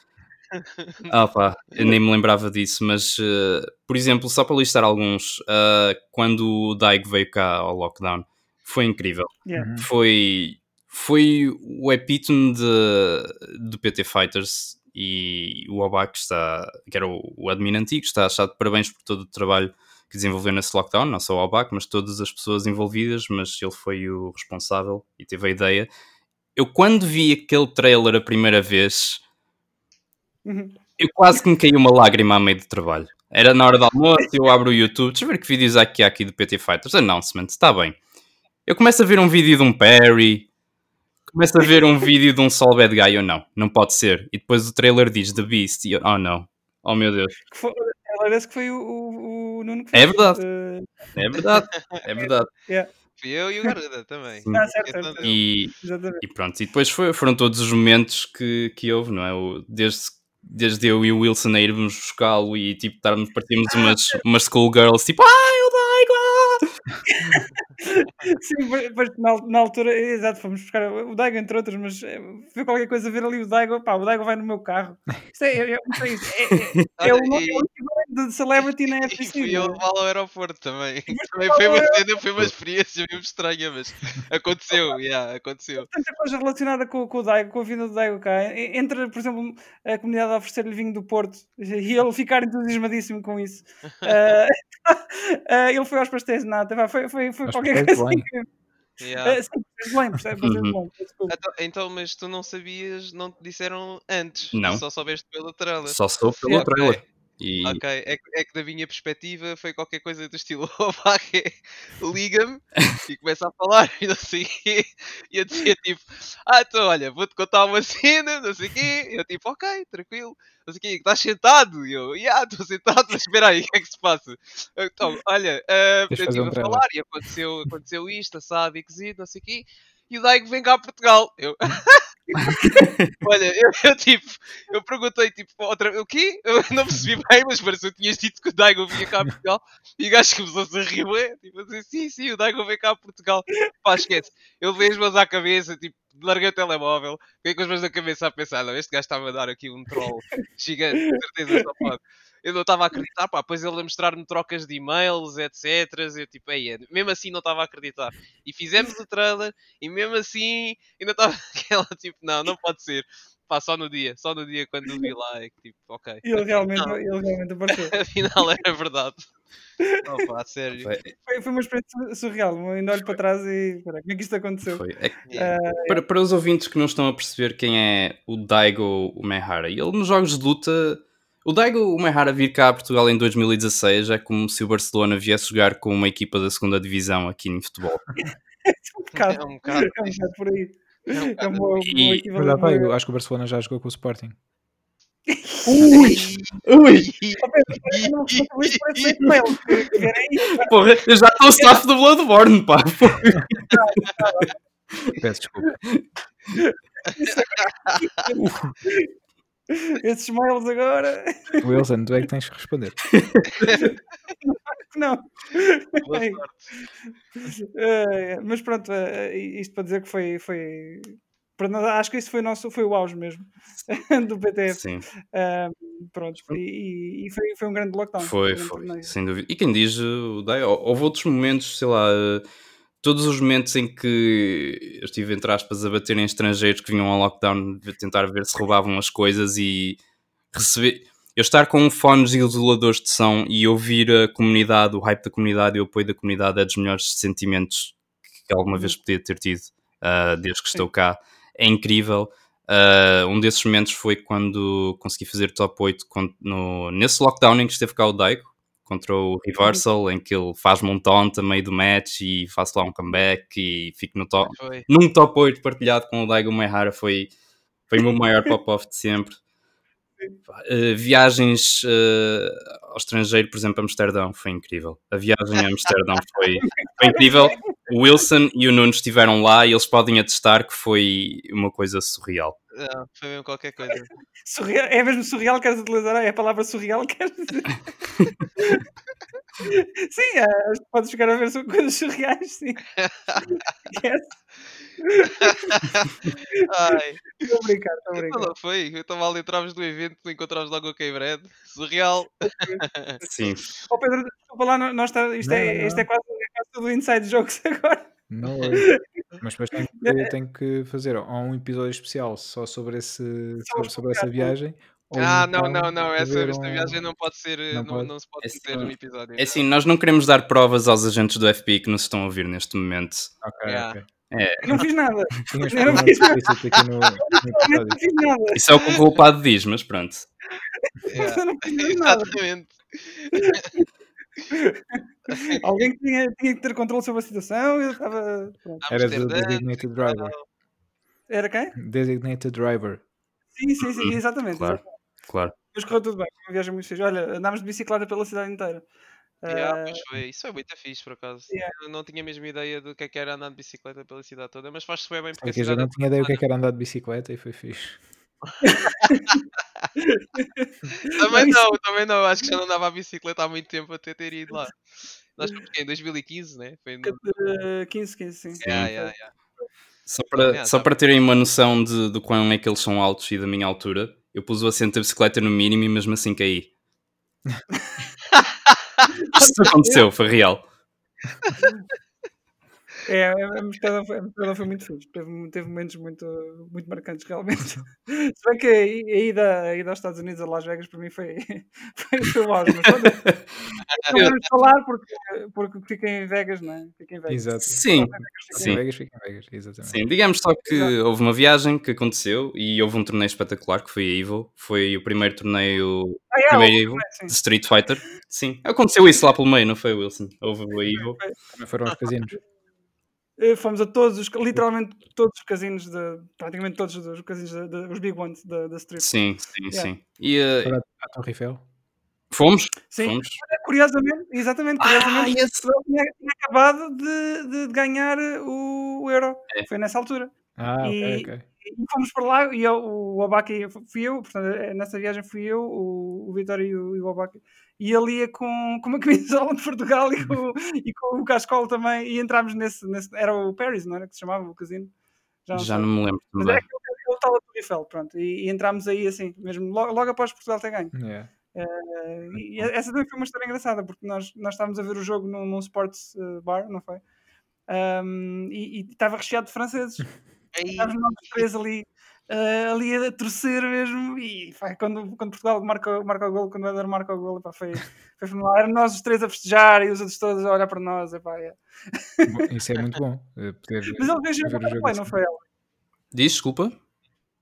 Ah pá, eu nem me lembrava disso, mas uh, por exemplo, só para listar alguns, uh, quando o Daigo veio cá ao lockdown, foi incrível. Yeah. Foi, foi o epítome de, do PT Fighters e o Obak está, que era o, o admin antigo, está achado de parabéns por todo o trabalho que desenvolveu nesse lockdown, não só o Obak, mas todas as pessoas envolvidas, mas ele foi o responsável e teve a ideia. Eu quando vi aquele trailer a primeira vez, uhum. eu quase que me caiu uma lágrima a meio do trabalho. Era na hora do almoço, eu abro o YouTube, deixa eu ver que vídeos há aqui, há aqui do PT Fighters. Announcement, está bem. Eu começo a ver um vídeo de um Perry, começo a ver um vídeo de um Sol Bad Guy, ou não, não pode ser. E depois o trailer diz The Beast, e eu, oh não, oh meu Deus. Parece que foi o, o, o Nuno que fez. É verdade, uh... é verdade, é verdade. yeah. Fui eu e o Garuda também. Ah, certo, certo. E, e, pronto, e depois foi, foram todos os momentos que, que houve, não é? O, desde, desde eu e o Wilson a irmos buscá-lo e tipo, estarmos, partimos umas, umas schoolgirls, tipo, o Daigo! Sim, depois na, na, altura, exato, fomos buscar o Daigo, entre outros, mas eh, foi qualquer coisa ver ali o Daigo, pá, o Daigo vai no meu carro. Isto é, é, é, é, é o de celebrity na FC. E fui eu levá-lo ao aeroporto também. Também foi uma cena, foi uma experiência mesmo estranha, mas aconteceu, yeah, aconteceu. Tanta coisa relacionada com, com o Daigo, com a vida do Daigo cá. Entre, por exemplo, a comunidade a oferecer-lhe vinho do Porto e ele ficar entusiasmadíssimo com isso. Uh, uh, ele foi aos pastéis de nata, foi, foi, foi qualquer coisa incrível. Yeah. Uh, sim, bem, percebes? Uhum. Então, então, mas tu não sabias, não te disseram antes? Não. Só soubeste pelo trailer? Só soube pelo yeah. trailer. E... Ok, é, é, que da minha perspectiva foi qualquer coisa do estilo liga-me e começa a falar e não sei o quê. E eu dizia tipo, ah, então olha, vou-te contar uma cena, não sei o quê. E eu tipo, ok, tranquilo, não sei o quê, estás sentado? E eu, yeah, estou sentado, mas espera aí, o que é que se passa? Então, olha, uh, eu estive a falar e aconteceu, aconteceu isto, assado e cozido, não sei o quê. E o Daigo vem cá a Portugal. Eu... Olha, eu, eu, tipo, eu perguntei tipo, outra o quê? Eu não percebi bem, mas pareceu que tinhas dito que o Daigo vinha cá a Portugal e o gajo começou-se a rir, ué, tipo assim, sim, sim, o Daigo vem cá a Portugal. Pá, esquece. Eu vejo as mãos à cabeça, tipo, larguei o telemóvel, fiquei com as mãos na cabeça a pensar, não, este gajo está a dar aqui um troll gigante, com certeza só pode eu não estava a acreditar, pá, depois ele a mostrar-me trocas de e-mails, etc. Eu tipo, ei, mesmo assim não estava a acreditar. E fizemos o trailer e mesmo assim ainda estava aquela tipo, não, não pode ser. Pá, só no dia, só no dia quando vi lá é que tipo, ok. E ele realmente, ele realmente apareceu. Afinal era verdade. Oh, pá, sério. Foi, foi uma experiência surreal. Ainda olho para trás e. como é que isto aconteceu? É uh, para, para os ouvintes que não estão a perceber quem é o Daigo Umehara, ele nos jogos de luta o Daigo Uehara vir cá a Portugal em 2016 é como se o Barcelona viesse jogar com uma equipa da segunda divisão aqui em futebol. é um bocado, é um bocado, é um bocado por aí. É, um é uma, e... uma Mas, eu acho que o Barcelona já jogou com o Sporting. Ui! Ui! Porra, eu já estou staff do Bloodborne, pá! Peço desculpa. Esses mails agora. Wilson, tu é que tens que responder. não. Mas pronto, uh, isto para dizer que foi. foi acho que isso foi, nosso, foi o auge mesmo do PTF. Sim. Uh, pronto, e, e foi, foi um grande lockdown. Foi, foi, sem dúvida. E quem diz, houve outros momentos, sei lá. Todos os momentos em que eu estive, entre aspas, a bater em estrangeiros que vinham ao lockdown, tentar ver se roubavam as coisas e receber. Eu estar com fones isoladores de som e ouvir a comunidade, o hype da comunidade e o apoio da comunidade é dos melhores sentimentos que alguma vez podia ter tido uh, desde que estou cá. É incrível. Uh, um desses momentos foi quando consegui fazer top 8 no, nesse lockdown em que esteve cá o Daigo, contra o Reversal, em que ele faz montão também do match e faz lá um comeback e fico no top, num top 8 partilhado com o Daigo Meihara foi, foi o meu maior pop-off de sempre. Uh, viagens uh, ao estrangeiro, por exemplo, a Amsterdão, foi incrível. A viagem a Amsterdão foi, foi incrível. O Wilson e o Nuno estiveram lá e eles podem atestar que foi uma coisa surreal. Não, foi mesmo qualquer coisa. Surreal, é mesmo surreal, queres utilizar? É a palavra surreal, queres dizer? sim, é, podes chegar a ver coisas surreais, sim. yes. Ai. Estou a brincar, estou a brincar. Não, foi, eu estava ali, entrámos do evento, encontramos logo o K-Bread. Surreal. Sim. Ó oh, Pedro, desculpa lá, nós tá, isto, é, não, é, isto é, quase, é quase tudo inside jokes agora. Não é. Mas depois tenho que, tenho que fazer um episódio especial só sobre, esse, sobre, sobre essa viagem. Ah, não, então não, não. Essa, esta viagem não pode ser. Não, não, pode. não se pode é meter assim, no episódio. É assim, nós não queremos dar provas aos agentes do FBI que nos estão a ouvir neste momento. Ok, yeah. ok. É. Não fiz nada. Não fiz nada. Aqui no, no não fiz nada. Isso é o que o culpado diz, mas pronto. Yeah. não fiz nada. Exatamente. Alguém tinha, tinha que ter controle sobre a situação. Eu estava. Era do Designated Driver. Era quem? Designated Driver. Sim, sim, sim, exatamente. Claro, exatamente. claro. Mas correu tudo bem, uma viagem muito fixe. Olha, andámos de bicicleta pela cidade inteira. Yeah, uh, foi. Isso foi muito fixe, por acaso. Yeah. Eu não tinha a mesma ideia do que, é que era andar de bicicleta pela cidade toda, mas faz-se bem porque a não tinha ideia do que, é que era andar de bicicleta e foi fixe. também não, também não. Acho que já não andava a bicicleta há muito tempo até ter ido lá. Nós fomos em 2015, né? Foi no... 15, 15, sim. sim. Yeah, yeah, yeah. Só para, só para terem uma noção de, de quão é que eles são altos e da minha altura, eu pus o assento da bicicleta no mínimo e mesmo assim caí. Isto aconteceu, foi real. É, a Amsterdão foi, Amsterdão foi muito fixe. Teve, teve momentos muito, muito marcantes, realmente. Se bem que a ida, a ida aos Estados Unidos, a Las Vegas, para mim foi, foi, foi o auge. Não vamos falar porque, porque fica em Vegas, não é? Fica em Vegas. Exato. Sim, Fica sim. em Vegas, fica em Vegas, exatamente. Sim, digamos só que Exato. houve uma viagem que aconteceu e houve um torneio espetacular que foi a Evo. Foi o primeiro torneio Ah, é, primeiro Evo sim. de Street Fighter. Sim, aconteceu isso lá pelo meio, não foi, Wilson? Houve o Evo. Também foram aos casinos. Eh, Fomos a todos os, literalmente todos os casinos, de, praticamente todos os casinos, de, de- os big ones da, da Street. Sim, sim, Yeah. sim. E Para a Torre Eiffel. fomos? Sim, Fomos. curiosamente, exatamente, Ah, curiosamente, esse- Portugal tinha, tinha acabado de, de- de ganhar o, o Euro. É. Foi nessa altura. Ah, ok, E- ok. E fomos para lá e eu, o Obaki fui eu, portanto, eh, nessa viagem fui eu, o, o Vitório e o, e o Obaki. E ele ia com, com uma camisola de Portugal e com, e com o Cascol também. E entrámos nesse, nesse. Era o Paris, não era que se chamava o casino? Já sei. não me lembro Mas era aquele aquele tal Torre Eiffel, pronto. E, e entrámos aí assim, mesmo logo, logo após Portugal ter ganho. Yeah. Eh, e essa também foi uma história engraçada, porque nós, nós estávamos a ver o jogo num, num sports eh, bar, não foi? Ahm, e e estava recheado de franceses. Estávamos nós três ali, eh, ali a torcer mesmo. E pá, quando, quando Portugal marca, marca o gol, quando o Éder marca o gol, epá, foi, foi fenomenal. Eram nós os três a festejar e os outros todos a olhar para nós. Epá, é. Isso é muito bom. eh, Poder Mas reagiram ver com o assim. não foi ela? Diz, desculpa.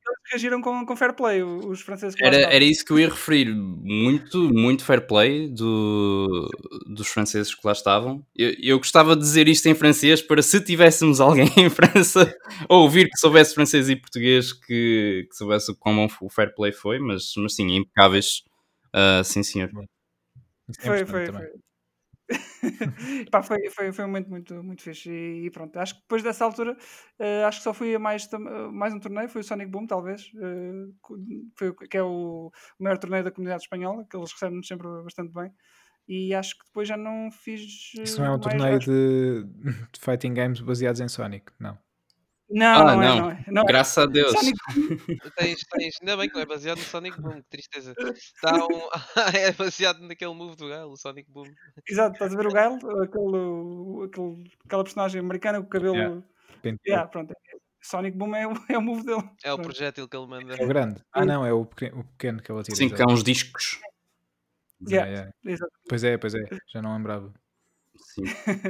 Eles reagiram com, com fair play, os franceses Era, era isso que eu ia referir. Muito, muito fair play do, dos franceses que lá estavam. Eu, eu gostava de dizer isto em francês para se tivéssemos alguém em França a ouvir que soubesse francês e português que, que soubesse o quão bom o fair play foi, mas, mas sim, impecáveis. Ah, sim, senhor. É Foi, foi, foi. Pá, foi, foi, foi um momento muito, muito fixe. E, e pronto, acho que depois dessa altura, eh, acho que só fui a mais, eh, mais um torneio, foi o Sonic Boom, talvez, co- foi, que é o, maior torneio da comunidade espanhola, que eles recebem-nos sempre bastante bem. E acho que depois já não fiz. Isso não é um mais torneio de, de fighting games baseados em Sonic, não. Não, Ah, não, é, não. não é. Não é. Graças a Deus. Sonic tens, tens, ainda bem que não é baseado no Sonic Boom, que tristeza. Está um, é baseado naquele move do Galo, o Sonic Boom. Exato, estás a ver o Gael, aquele, aquele, aquela personagem americana com o cabelo. Yeah. Yeah, pronto. Sonic Boom é, o- é o move dele. É o Pronto. projétil que ele manda. É o grande. Ah, não, é o pequeno, o pequeno que ele atira. Sim, que há uns discos. Yeah, Yeah. yeah. Exato. Pois é, pois é. Já não lembrava. Sim.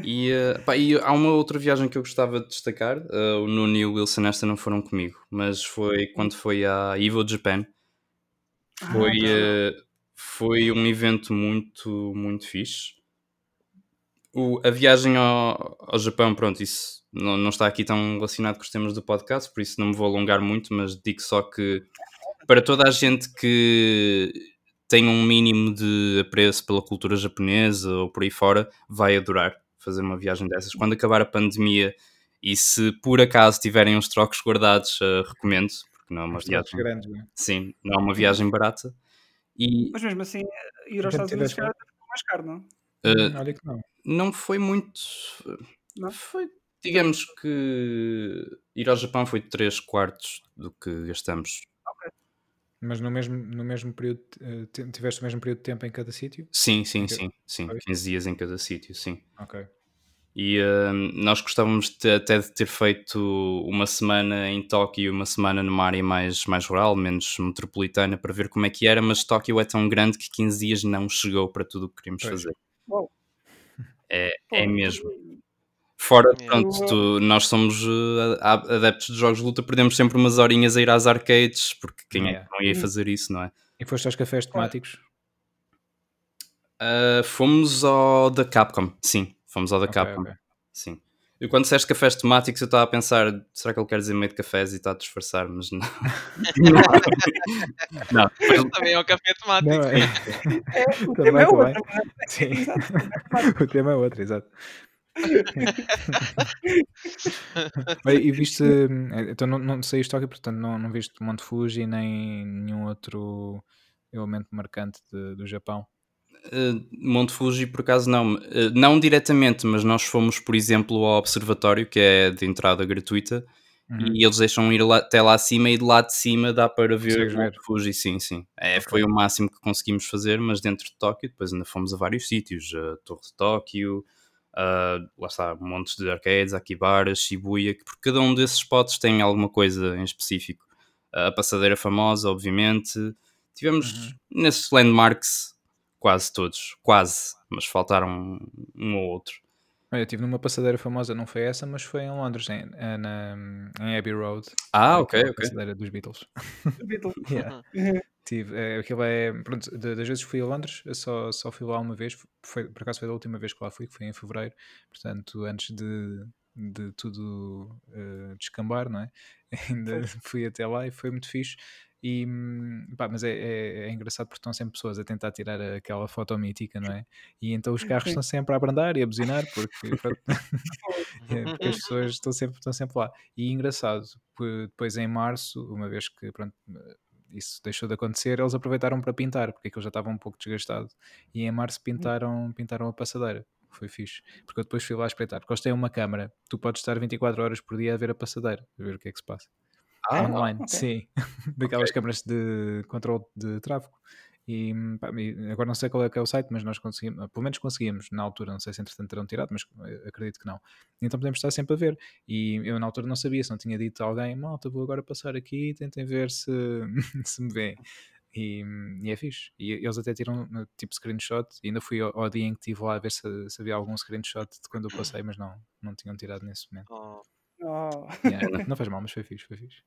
E, eh, pá, e há uma outra viagem que eu gostava de destacar. eh, o Nuno e o Wilson esta não foram comigo, mas foi quando foi à Evo Japan. Foi, Ah, eh, foi um evento muito, muito fixe. O- a viagem ao, ao Japão, pronto, isso não, não está aqui tão relacionado com os temas do podcast, por isso não me vou alongar muito, mas digo só que para toda a gente que tem um mínimo de apreço pela cultura japonesa ou por aí fora, vai adorar fazer uma viagem dessas. Quando acabar a pandemia e se por acaso tiverem uns trocos guardados, eh, recomendo, porque não é uma Os viagem, grandes, não é? sim, não é uma viagem barata. E Mas mesmo assim, ir aos Estados Unidos ficou mais caro, não? Hum, Olha que não. não foi muito. Não? Foi, digamos que ir ao Japão foi 3 quartos do que gastamos. Mas no mesmo, no mesmo período, eh, ti- tiveste o mesmo período de tempo em cada sítio? Sim, sim, sim, sim. Foi? 15 dias em cada sítio, sim. Ok. E hum, nós gostávamos de- até de ter feito uma semana em Tóquio e uma semana numa área mais, mais rural, menos metropolitana, para ver como é que era, mas Tóquio é tão grande que 15 dias não chegou para tudo o que queríamos Pois. fazer. Uau. É, Pô, é mesmo. Fora, É. pronto, tu- nós somos uh, a- adeptos de jogos de luta, perdemos sempre umas horinhas a ir às arcades, porque quem é que não ia fazer isso, não é? E foste aos cafés temáticos? Uh, fomos ao da Capcom, sim, fomos ao da Ok, Capcom, ok. sim. E quando disseste cafés temáticos, eu estava a pensar, será que ele quer dizer meio de cafés e está a disfarçar, mas não. não. não. Também é o café temático. Não, é. O Também, tema é também. outro. não é? Sim. Exato. o tema é outro, exato. E viste. Então não, não saíste Tóquio, portanto não, não viste Monte Fuji nem nenhum outro elemento marcante de- do Japão. Uh, Monte Fuji, por acaso, não. Uh, não diretamente, mas nós fomos, por exemplo, ao Observatório, que é de entrada gratuita, uhum. e eles deixam ir lá, até lá acima, e de lá de cima dá para ver Monte Fuji, sim, sim. É, okay. Foi o máximo que conseguimos fazer, mas dentro de Tóquio, depois ainda fomos a vários sítios, a Torre de Tóquio, uh, lá está, montes de arcades, Akibara, Shibuya, que por cada um desses spots tem alguma coisa em específico. Uh, a passadeira famosa, obviamente. Tivemos uhum. nesses landmarks quase todos, quase, mas faltaram um ou outro. Eu estive numa passadeira famosa, não foi essa, mas foi em Londres, em, eh, na, em Abbey Road. Ah, ok, ok. passadeira dos Beatles. Beatles. yeah. Uhum. Tive, é, aquilo é, pronto, das vezes que fui a Londres, só, só fui lá uma vez, foi, por acaso foi a última vez que lá fui, que foi em Fevereiro, portanto, antes de, de tudo uh, descambar, não é? Ainda fui até lá e foi muito fixe. E, pá, mas é, é, é, engraçado porque estão sempre pessoas a tentar tirar aquela foto mítica, não é? E então os carros estão sempre a abrandar e a buzinar porque, é, porque as pessoas estão sempre, estão sempre lá. E engraçado, depois em março, uma vez que pronto, isso deixou de acontecer, eles aproveitaram para pintar, porque aquilo já estava um pouco desgastado. E em março pintaram, pintaram a passadeira. Foi fixe. Porque eu depois fui lá espreitar. Porque eles têm uma câmara, tu podes estar 24 horas por dia a ver a passadeira, a ver o que é que se passa. Ah, online, okay. sim. Daquelas okay. câmaras de controle de tráfego. E, pá, agora não sei qual é que é o site, mas nós conseguimos, pelo menos conseguíamos na altura, não sei se entretanto terão tirado, mas eh, acredito que não. Então podemos estar sempre a ver. E eu na altura não sabia, se não tinha dito a alguém, malta, vou agora passar aqui e tentem ver se, se me vêem. E, e, é fixe. E eles até tiram tipo screenshot. E ainda fui ao, ao dia em que estive lá a ver se, se, havia algum screenshot de quando eu passei, mas não, não tinham tirado nesse momento. Oh. Oh. Yeah, não faz mal, mas foi fixe, foi fixe.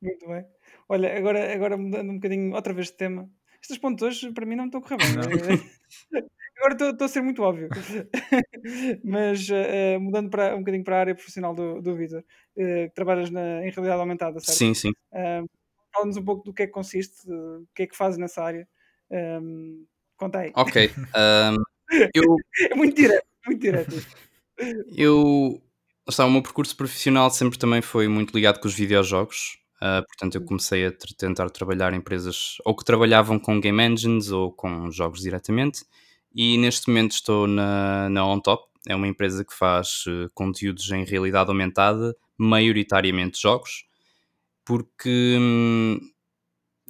Muito bem. Olha, agora, agora mudando um bocadinho outra vez de tema. Estes pontos hoje para mim não estão a correr bem. agora estou a ser muito óbvio. Mas uh, mudando para, um bocadinho para a área profissional do, do Vitor, uh, que trabalhas na, em realidade aumentada, certo? Sim, sim. Uh, Fala-nos um pouco do que é que consiste, o que é que fazes nessa área. Um, conta aí. Ok. Um, eu... é muito direto, muito direto. eu Está, o meu percurso profissional sempre também foi muito ligado com os videojogos. Uh, portanto, eu hum. comecei a tentar trabalhar em empresas ou que trabalhavam com game engines ou com jogos diretamente. E neste momento estou na, na OnTop. É uma empresa que faz uh, conteúdos em realidade aumentada, maioritariamente jogos, porque hum,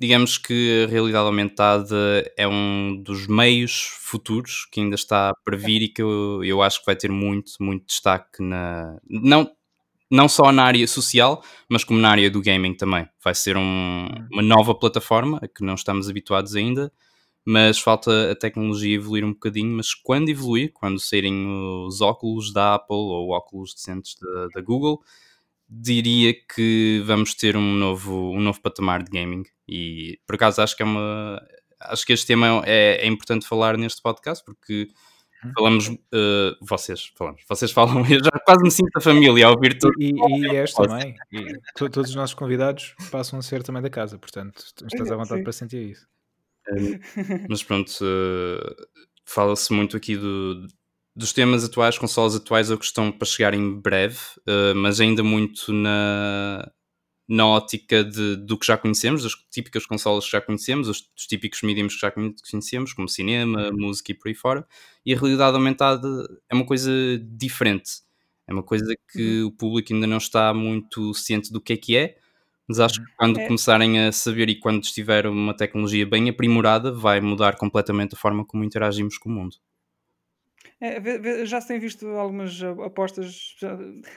digamos que a realidade aumentada é um dos meios futuros que ainda está para vir e que eu, eu acho que vai ter muito, muito destaque na. Não, não só na área social, mas como na área do gaming também. Vai ser um, uma nova plataforma a que não estamos habituados ainda, mas falta a tecnologia evoluir um bocadinho. Mas quando evoluir, quando saírem os óculos da Apple ou óculos decentes da, da Google, diria que vamos ter um novo, um novo patamar de gaming. E por acaso acho que é uma acho que este tema é, é importante falar neste podcast porque uhum. falamos uh, vocês falamos vocês falam eu já quase me sinto a família ao ouvir tudo. e, e, e és também. e todos os nossos convidados passam a ser também da casa portanto estás à vontade Sim. para sentir isso. Mas pronto uh, fala-se muito aqui do, dos temas atuais, consoles atuais, é o que estão para chegar em breve, uh, mas ainda muito na, na ótica de, do que já conhecemos, das típicas consolas que já conhecemos, os, dos típicos mediums que já conhecemos, como cinema, música e por aí fora. E a realidade aumentada é uma coisa diferente. É uma coisa que uhum. o público ainda não está muito ciente do que é que é, mas acho que quando é. começarem a saber e quando estiver uma tecnologia bem aprimorada, vai mudar completamente a forma como interagimos com o mundo. É, já se tem visto algumas apostas,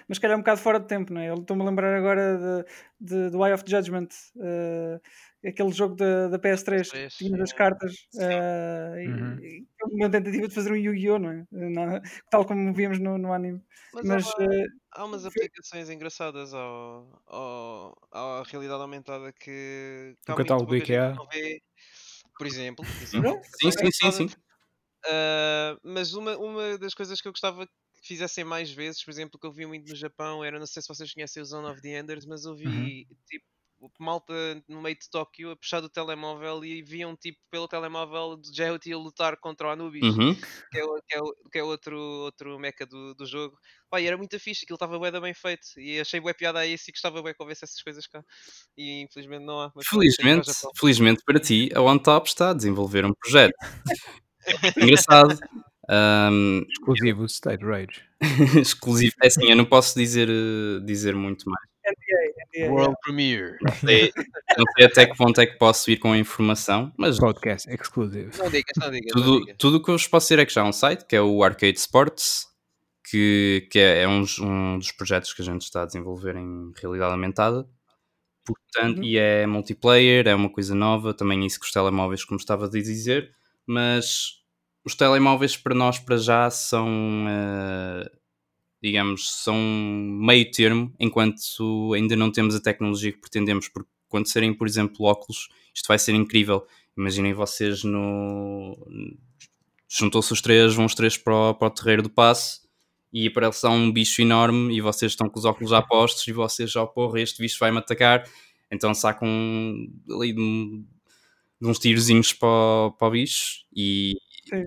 mas calhar um bocado fora de tempo, não é? Estou-me a lembrar agora de, de, do Eye of Judgment, uh, aquele jogo da, da PS3, que tinha das cartas, uh, uhum. e, e, uma tentativa de fazer um Yu-Gi-Oh! Não é? Não, tal como víamos no, no anime. Mas, mas há, uh, há, umas aplicações engraçadas ao, ao, à realidade aumentada que. O catálogo do IKEA. Por exemplo. Sim, sim, sim, sim. Uh, mas uma, uma das coisas que eu gostava que fizessem mais vezes, por exemplo, que eu vi muito no Japão, era, não sei se vocês conhecem o Zone of the Enders, mas eu vi uhum. tipo malta no meio de Tóquio a puxar do telemóvel e viam tipo pelo telemóvel do Jehut a lutar contra o Anubis, Uhum. que, é, que, é, que é outro, outro mecha do, do jogo. Pá, era muito fixe, aquilo estava bué da bem feito e achei bué piada a isso e gostava bué que houvesse essas coisas cá. E infelizmente não há. Felizmente, felizmente para ti, a OneTop está a desenvolver um projeto. Engraçado. Ahm, Exclusivo State Rage. exclusivo. É assim, eu não posso dizer, eh, dizer muito mais. NDA, NDA, World Premiere. Sei- não sei até que ponto é que posso ir com a informação, mas Podcast exclusive. Não digas, não digas. não tudo, digas. tudo o que eu vos posso dizer é que já há um site, que é o Arcade Sports, que, que é, é um, um dos projetos que a gente está a desenvolver em realidade aumentada. Portanto, Uhum. E é multiplayer, é uma coisa nova, também isso com os telemóveis, como estava a dizer, mas os telemóveis para nós, para já, são, eh, digamos, são meio termo, enquanto ainda não temos a tecnologia que pretendemos, porque quando serem, por exemplo, óculos, isto vai ser incrível. Imaginem vocês no. Juntou-se os três, vão os três para o, para o terreiro do passe e aparece lá um bicho enorme e vocês estão com os óculos já postos e vocês já, porra, este bicho vai-me atacar. Então sacam ali de, uns tirozinhos para, o- para o bicho e Sim.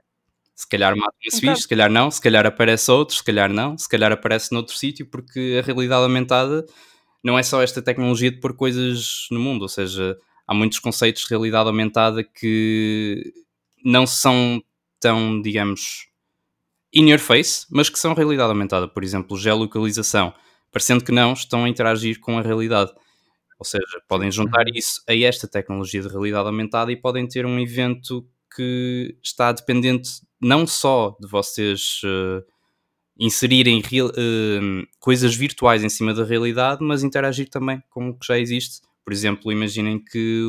se calhar matam esse bicho, se calhar não, se calhar aparece outro, se calhar não, se calhar aparece noutro sítio, porque a realidade aumentada não é só esta tecnologia de pôr coisas no mundo, ou seja, há muitos conceitos de realidade aumentada que não são tão, digamos, in your face, mas que são realidade aumentada. Por exemplo, geolocalização. Parecendo que não, estão a interagir com a realidade. Ou seja, podem juntar isso a esta tecnologia de realidade aumentada e podem ter um evento que está dependente não só de vocês eh, inserirem real- eh, coisas virtuais em cima da realidade, mas interagir também com o que já existe. Por exemplo, imaginem que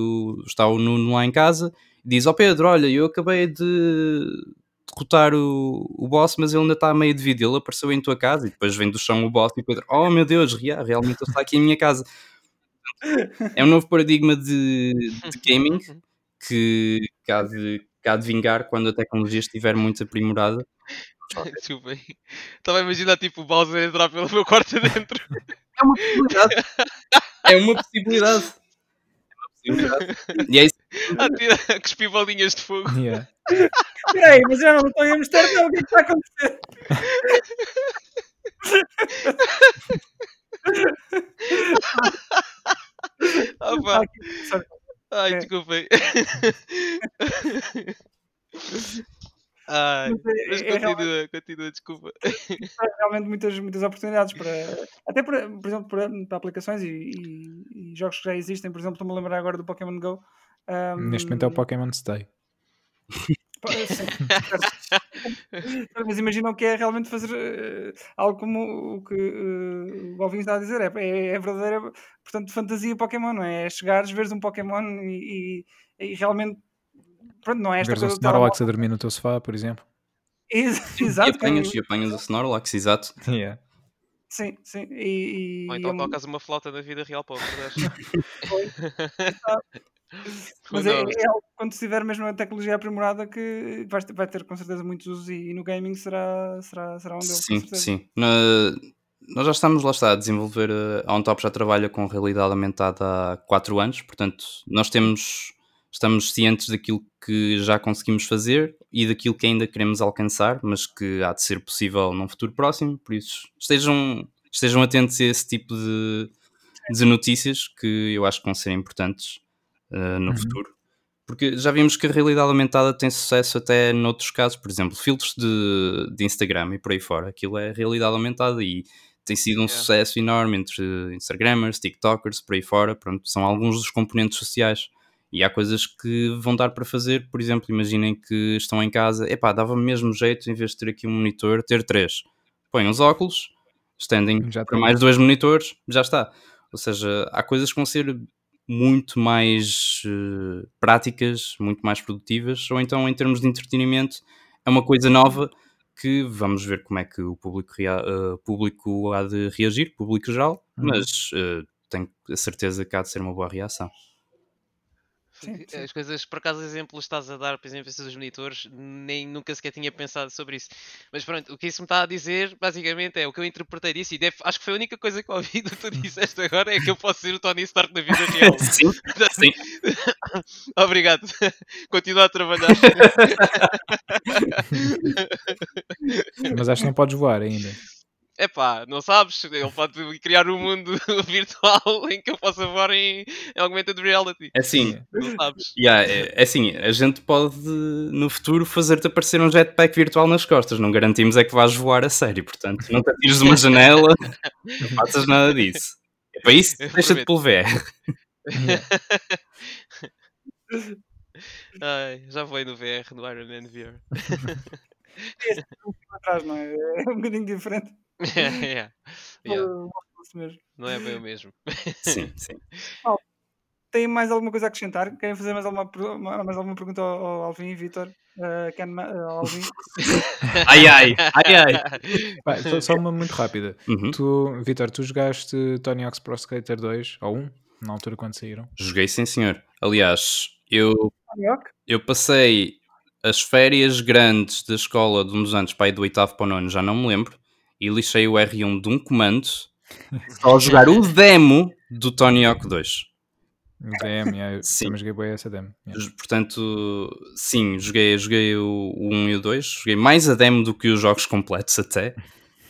está o Nuno lá em casa e diz: Ó Pedro, olha, eu acabei de derrotar o, o boss, mas ele ainda está meio de vida. Ele apareceu em tua casa e depois vem do chão o boss e o Pedro: Oh meu Deus, rea- realmente ele está aqui em minha casa. É um novo paradigma de, de gaming que, que, há de, que há de vingar quando a tecnologia estiver muito aprimorada. Desculpem. Estava a imaginar tipo o Bowser entrar pelo meu quarto adentro. É uma possibilidade. É uma possibilidade. É uma possibilidade. E é isso. a tirar, a cuspir bolinhas de fogo. Yeah. Peraí, mas eu não estou a mostrar não, o que é que está a acontecer? Ah, Está pá. Ai, É. desculpem. Ai, Mas é- é realmente- continua, continua, desculpa. realmente muitas, muitas oportunidades para até para, por exemplo para, para aplicações e, e- e jogos que já existem, por exemplo, estou-me a lembrar agora do Pokémon Go. Neste momento é o Pokémon Stay. Pá, sim, certo. Mas imaginam que é realmente fazer eh, algo como o que eh, o Alvin está a dizer, é, é, é verdadeira, portanto, fantasia Pokémon, não é? É chegares, veres um Pokémon e, e- e realmente, pronto, não é esta Veres coisa Snorlax a dormir no teu sofá, por exemplo. Ex- E Exato, apanhas, e apanhas o Snorlax, exato. Yeah. sim, sim. E, e Ou é então um- tocas uma flauta na vida real para o Mas é, é quando tiver mesmo a tecnologia aprimorada que vai ter, vai ter com certeza muitos usos e, e no gaming será, será, será um deles. Sim, sim. Na- nós já estamos, lá está, a desenvolver. eh, A OnTop já trabalha com realidade aumentada há 4 anos, portanto, nós temos. Estamos cientes daquilo que já conseguimos fazer e daquilo que ainda queremos alcançar, mas que há de ser possível num futuro próximo. Por isso, estejam, estejam atentos a esse tipo de, de notícias que eu acho que vão ser importantes eh, no Uhum. futuro. Porque já vimos que a realidade aumentada tem sucesso até noutros casos, por exemplo, filtros de, de Instagram e por aí fora. Aquilo é realidade aumentada e tem sido um Yeah. sucesso enorme entre Instagrammers, TikTokers, por aí fora. Pronto, são alguns dos componentes sociais. E há coisas que vão dar para fazer, por exemplo, imaginem que estão em casa, epá, dava-me mesmo jeito, em vez de ter aqui um monitor, ter três. Põem os óculos, estendem Já para mais dois monitores, já está. Ou seja, há coisas que vão ser muito mais eh, práticas, muito mais produtivas, ou então em termos de entretenimento é uma coisa nova que vamos ver como é que o público, eh, público há de reagir, público geral, Uhum. mas eh, tenho a certeza que há de ser uma boa reação. Sim, sim. As coisas, por acaso, exemplos estás a dar, por exemplo, esses dos monitores, nem nunca sequer tinha pensado sobre isso. Mas pronto, o que isso me está a dizer, basicamente, é o que eu interpretei disso, e deve- acho que foi a única coisa que ouvi do que tu disseste agora, é que eu posso ser o Tony Stark da vida real. sim, sim. Obrigado. Continua a trabalhar. Mas acho que não podes voar ainda. Epá, não sabes? Ele pode criar um mundo virtual em que eu possa voar em, em augmented reality. É assim, Não sabes? yeah, é, é assim, a gente pode no futuro fazer-te aparecer um jetpack virtual nas costas. Não garantimos é que vais voar a sério, portanto, não te atires de uma janela, não faças nada disso. É para isso, deixa-te pelo VR. Ai, já voei no VR, no Iron Man VR. Este um pouco atrás, não é? É um bocadinho diferente. yeah. Yeah, mesmo. Não é bem o mesmo. Sim, sim. Tem mais alguma coisa a acrescentar? Querem fazer mais alguma, mais alguma pergunta ao, ao Alvin e Vitor? Uh, Ken, Ma- uh, Alvin? Ai, ai, ai, ai. Pá, só- só uma muito rápida. Uhum. Tu, Vitor, tu jogaste Tony Hawk's Pro Skater 2 ou 1 na altura quando saíram? Joguei sim, senhor. Aliás, eu, eu passei as férias grandes da escola de uns anos, pai do oitavo para o nono, já não me lembro, e lixei o R1 de um comando só a jogar o demo do Tony Hawk 2. O DM, yeah, Sim. também joguei bem essa demo. yeah. Portanto, sim, joguei, joguei o, o 1 e o 2, joguei mais a demo do que os jogos completos até,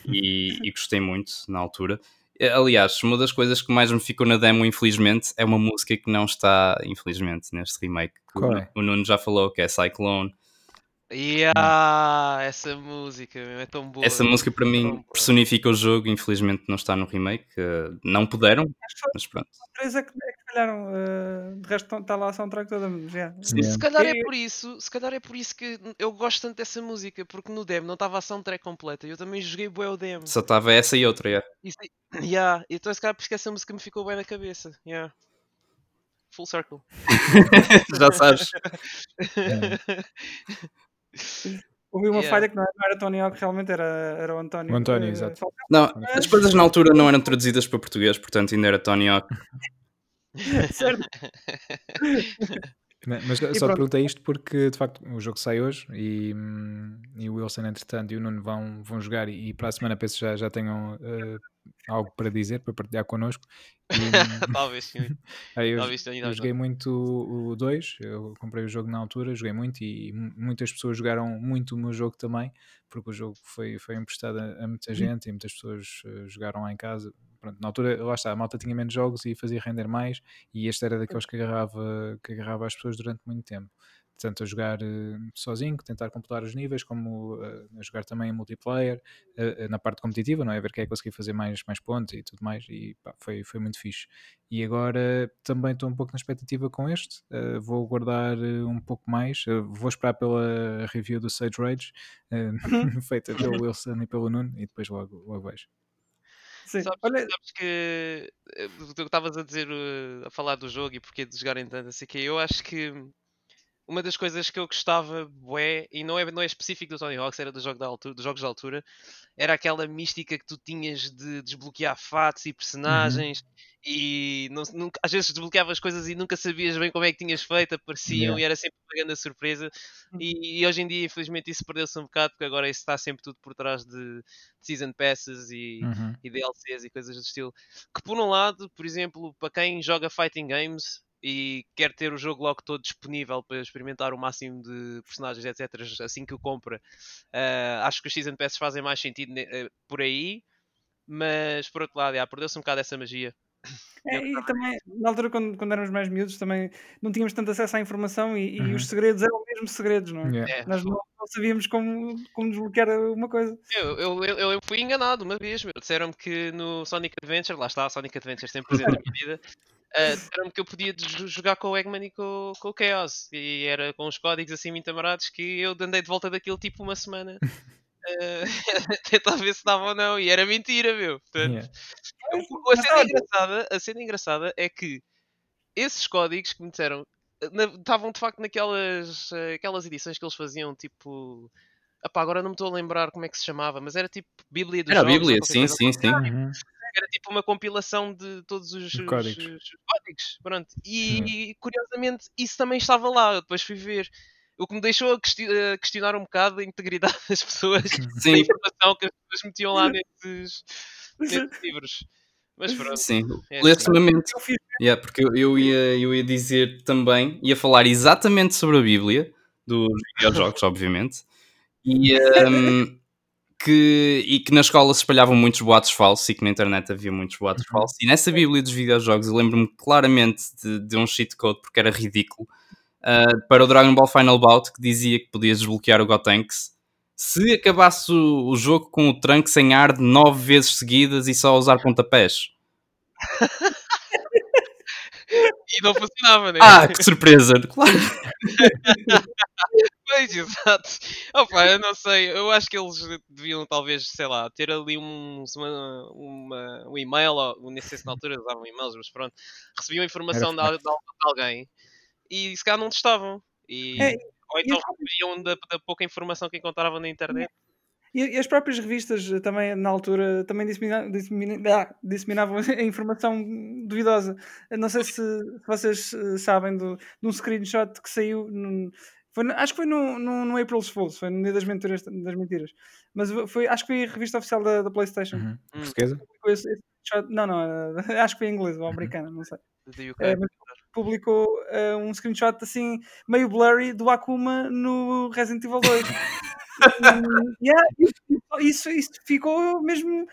e, e gostei muito na altura. Eh, Aliás, uma das coisas que mais me ficou na demo, infelizmente, é uma música que não está, infelizmente, neste remake. o- Qual é? O Nuno já falou, que é Cyclone. Yeah, essa música é tão boa. Essa música para tão mim personifica o jogo, infelizmente não está no remake. eh, Não puderam, só mas pronto. três é que, é que falharam. Uh, de resto está lá a soundtrack toda. yeah. Sim. Se calhar é por isso, se calhar é por isso que eu gosto tanto dessa música, porque no demo não estava a soundtrack completa. Eu também joguei bué o demo. Só estava essa e outra, é. Isso, yeah, então se calhar por isso que essa música me ficou bem na cabeça. Yeah. Full circle. já sabes. Houve uma Yeah. falha que não era, Tony Hawk, realmente era, era o António. O António, uh, exato. Não, as coisas na altura não eram traduzidas para português, portanto ainda era Tony Hawk. certo. Ma- Mas só te pronto. perguntei isto porque de facto o jogo sai hoje e, hum, e o Wilson, entretanto, e o Nuno vão, vão jogar e, e para a semana penso já, já tenham eh, algo para dizer, para partilhar connosco. E, hum, Talvez sim. aí eu, Talvez tenha eu joguei muito o 2, eu comprei o jogo na altura, joguei muito e mu- muitas pessoas jogaram muito o meu jogo também, porque o jogo foi, foi emprestado a, a muita gente e muitas pessoas eh, jogaram lá em casa. Pronto, na altura, lá está, a malta tinha menos jogos e fazia render mais, e este era daqueles que agarrava, que agarrava as pessoas durante muito tempo. Tanto a jogar eh, sozinho, tentar completar os níveis, como eh, a jogar também em multiplayer, eh, na parte competitiva, não é? A ver quem é que conseguia fazer mais, mais pontos e tudo mais, e pá, foi, foi muito fixe. E agora também estou um pouco na expectativa com este, vou guardar um pouco mais, vou esperar pela review do Sage Rage, feita pelo Wilson e pelo Nuno, e depois logo, logo vejo. Sim. Sabes, Olha, sabes que tu estavas a dizer, a falar do jogo e porque de jogarem tanto, assim que eu acho que uma das coisas que eu gostava, bué, e não é, não é específico do Tony Hawks, era do jogo da altura, dos jogos da altura, era aquela mística que tu tinhas de desbloquear fatos e personagens e não- nunca- às vezes desbloqueavas coisas e nunca sabias bem como é que tinhas feito, apareciam Yeah. e era sempre uma grande surpresa. E, e hoje em dia, infelizmente, isso perdeu-se um bocado, porque agora isso está sempre tudo por trás de Season Passes e, Uhum. e DLCs e coisas do estilo. Que por um lado, por exemplo, para quem joga fighting games e quer ter o jogo logo todo disponível para experimentar o máximo de personagens, etc., assim que o compra, ah, acho que os Season Passes fazem mais sentido ne- eh, por aí. Mas por outro lado, já, perdeu-se um bocado essa magia. É, e também, na altura, quando, quando éramos mais miúdos, também não tínhamos tanto acesso à informação e, e Uhum. os segredos eram mesmo segredos, não é? Yeah. É, Nós não, não sabíamos como, como desbloquear uma coisa. Eu, eu, eu, eu fui enganado uma vez, meu. Disseram-me que no Sonic Adventure, lá está, Sonic Adventure sempre presente na minha vida, ah, disseram-me que eu podia jo- jogar com o Eggman e com, com o Chaos. E era com os códigos assim muito amarados que eu andei de volta daquilo tipo uma semana. ah, tentar ver se dava ou não. E era mentira, meu. Portanto, Yeah. o- a, cena engraçada, a cena engraçada é que esses códigos que me disseram eh, estavam de facto naquelas eh, aquelas edições que eles faziam tipo. Epá, agora não me estou a lembrar como é que se chamava, mas era tipo Bíblia dos Era jogos ou Bíblia, qualquer sim, sim, sim. Uhum. era tipo uma compilação de todos os, os códigos. os códigos. Pronto. E curiosamente isso também estava lá. Eu depois fui ver. O que me deixou a questi- a questionar um bocado a integridade das pessoas, a Sim, informação que as pessoas metiam lá nesses, nesses livros. Mas pronto. sim. é Lê-se assim. uma mente. Eu fiz Yeah, porque eu, ia, eu ia dizer também, ia falar exatamente sobre a Bíblia, dos videojogos, obviamente, e, ehm, que, e que na escola se espalhavam muitos boatos falsos e que na internet havia muitos boatos Uhum. falsos. E nessa Bíblia dos videojogos eu lembro-me claramente de, de um cheat code, porque era ridículo, ah, para o Dragon Ball Final Bout, que dizia que podias desbloquear o Gotenks se acabasse o, o jogo com o Trunks em ar de nove vezes seguidas e só usar pontapés. E não funcionava, né? Ah, que surpresa! Claro. Pois, exato. Opa, eu não sei, eu acho que eles deviam talvez, sei lá, ter ali um, uma, uma- um e-mail, ou, nem sei se na altura usavam e-mails, mas pronto, recebiam informação de, de de alguém e se calhar não testavam. E, É, ou então recebiam da, da pouca informação que encontravam na internet. E, e as próprias revistas eh, também, na altura, também dissemina- dissemina- ah, disseminavam a informação duvidosa. Não sei se, vocês eh, sabem do, de um screenshot que saiu. num- foi, acho que foi no, no, no April's Fools, foi no dia das mentiras. Das mentiras. Mas foi, acho que foi a revista oficial da, da PlayStation. Uhum. Hum. Portuguesa? Não, não, eh, acho que foi em inglês ou americana, não sei. É, publicou eh, um screenshot assim, meio blurry, do Akuma no Resident Evil 2. Yeah, isso, isso ficou mesmo.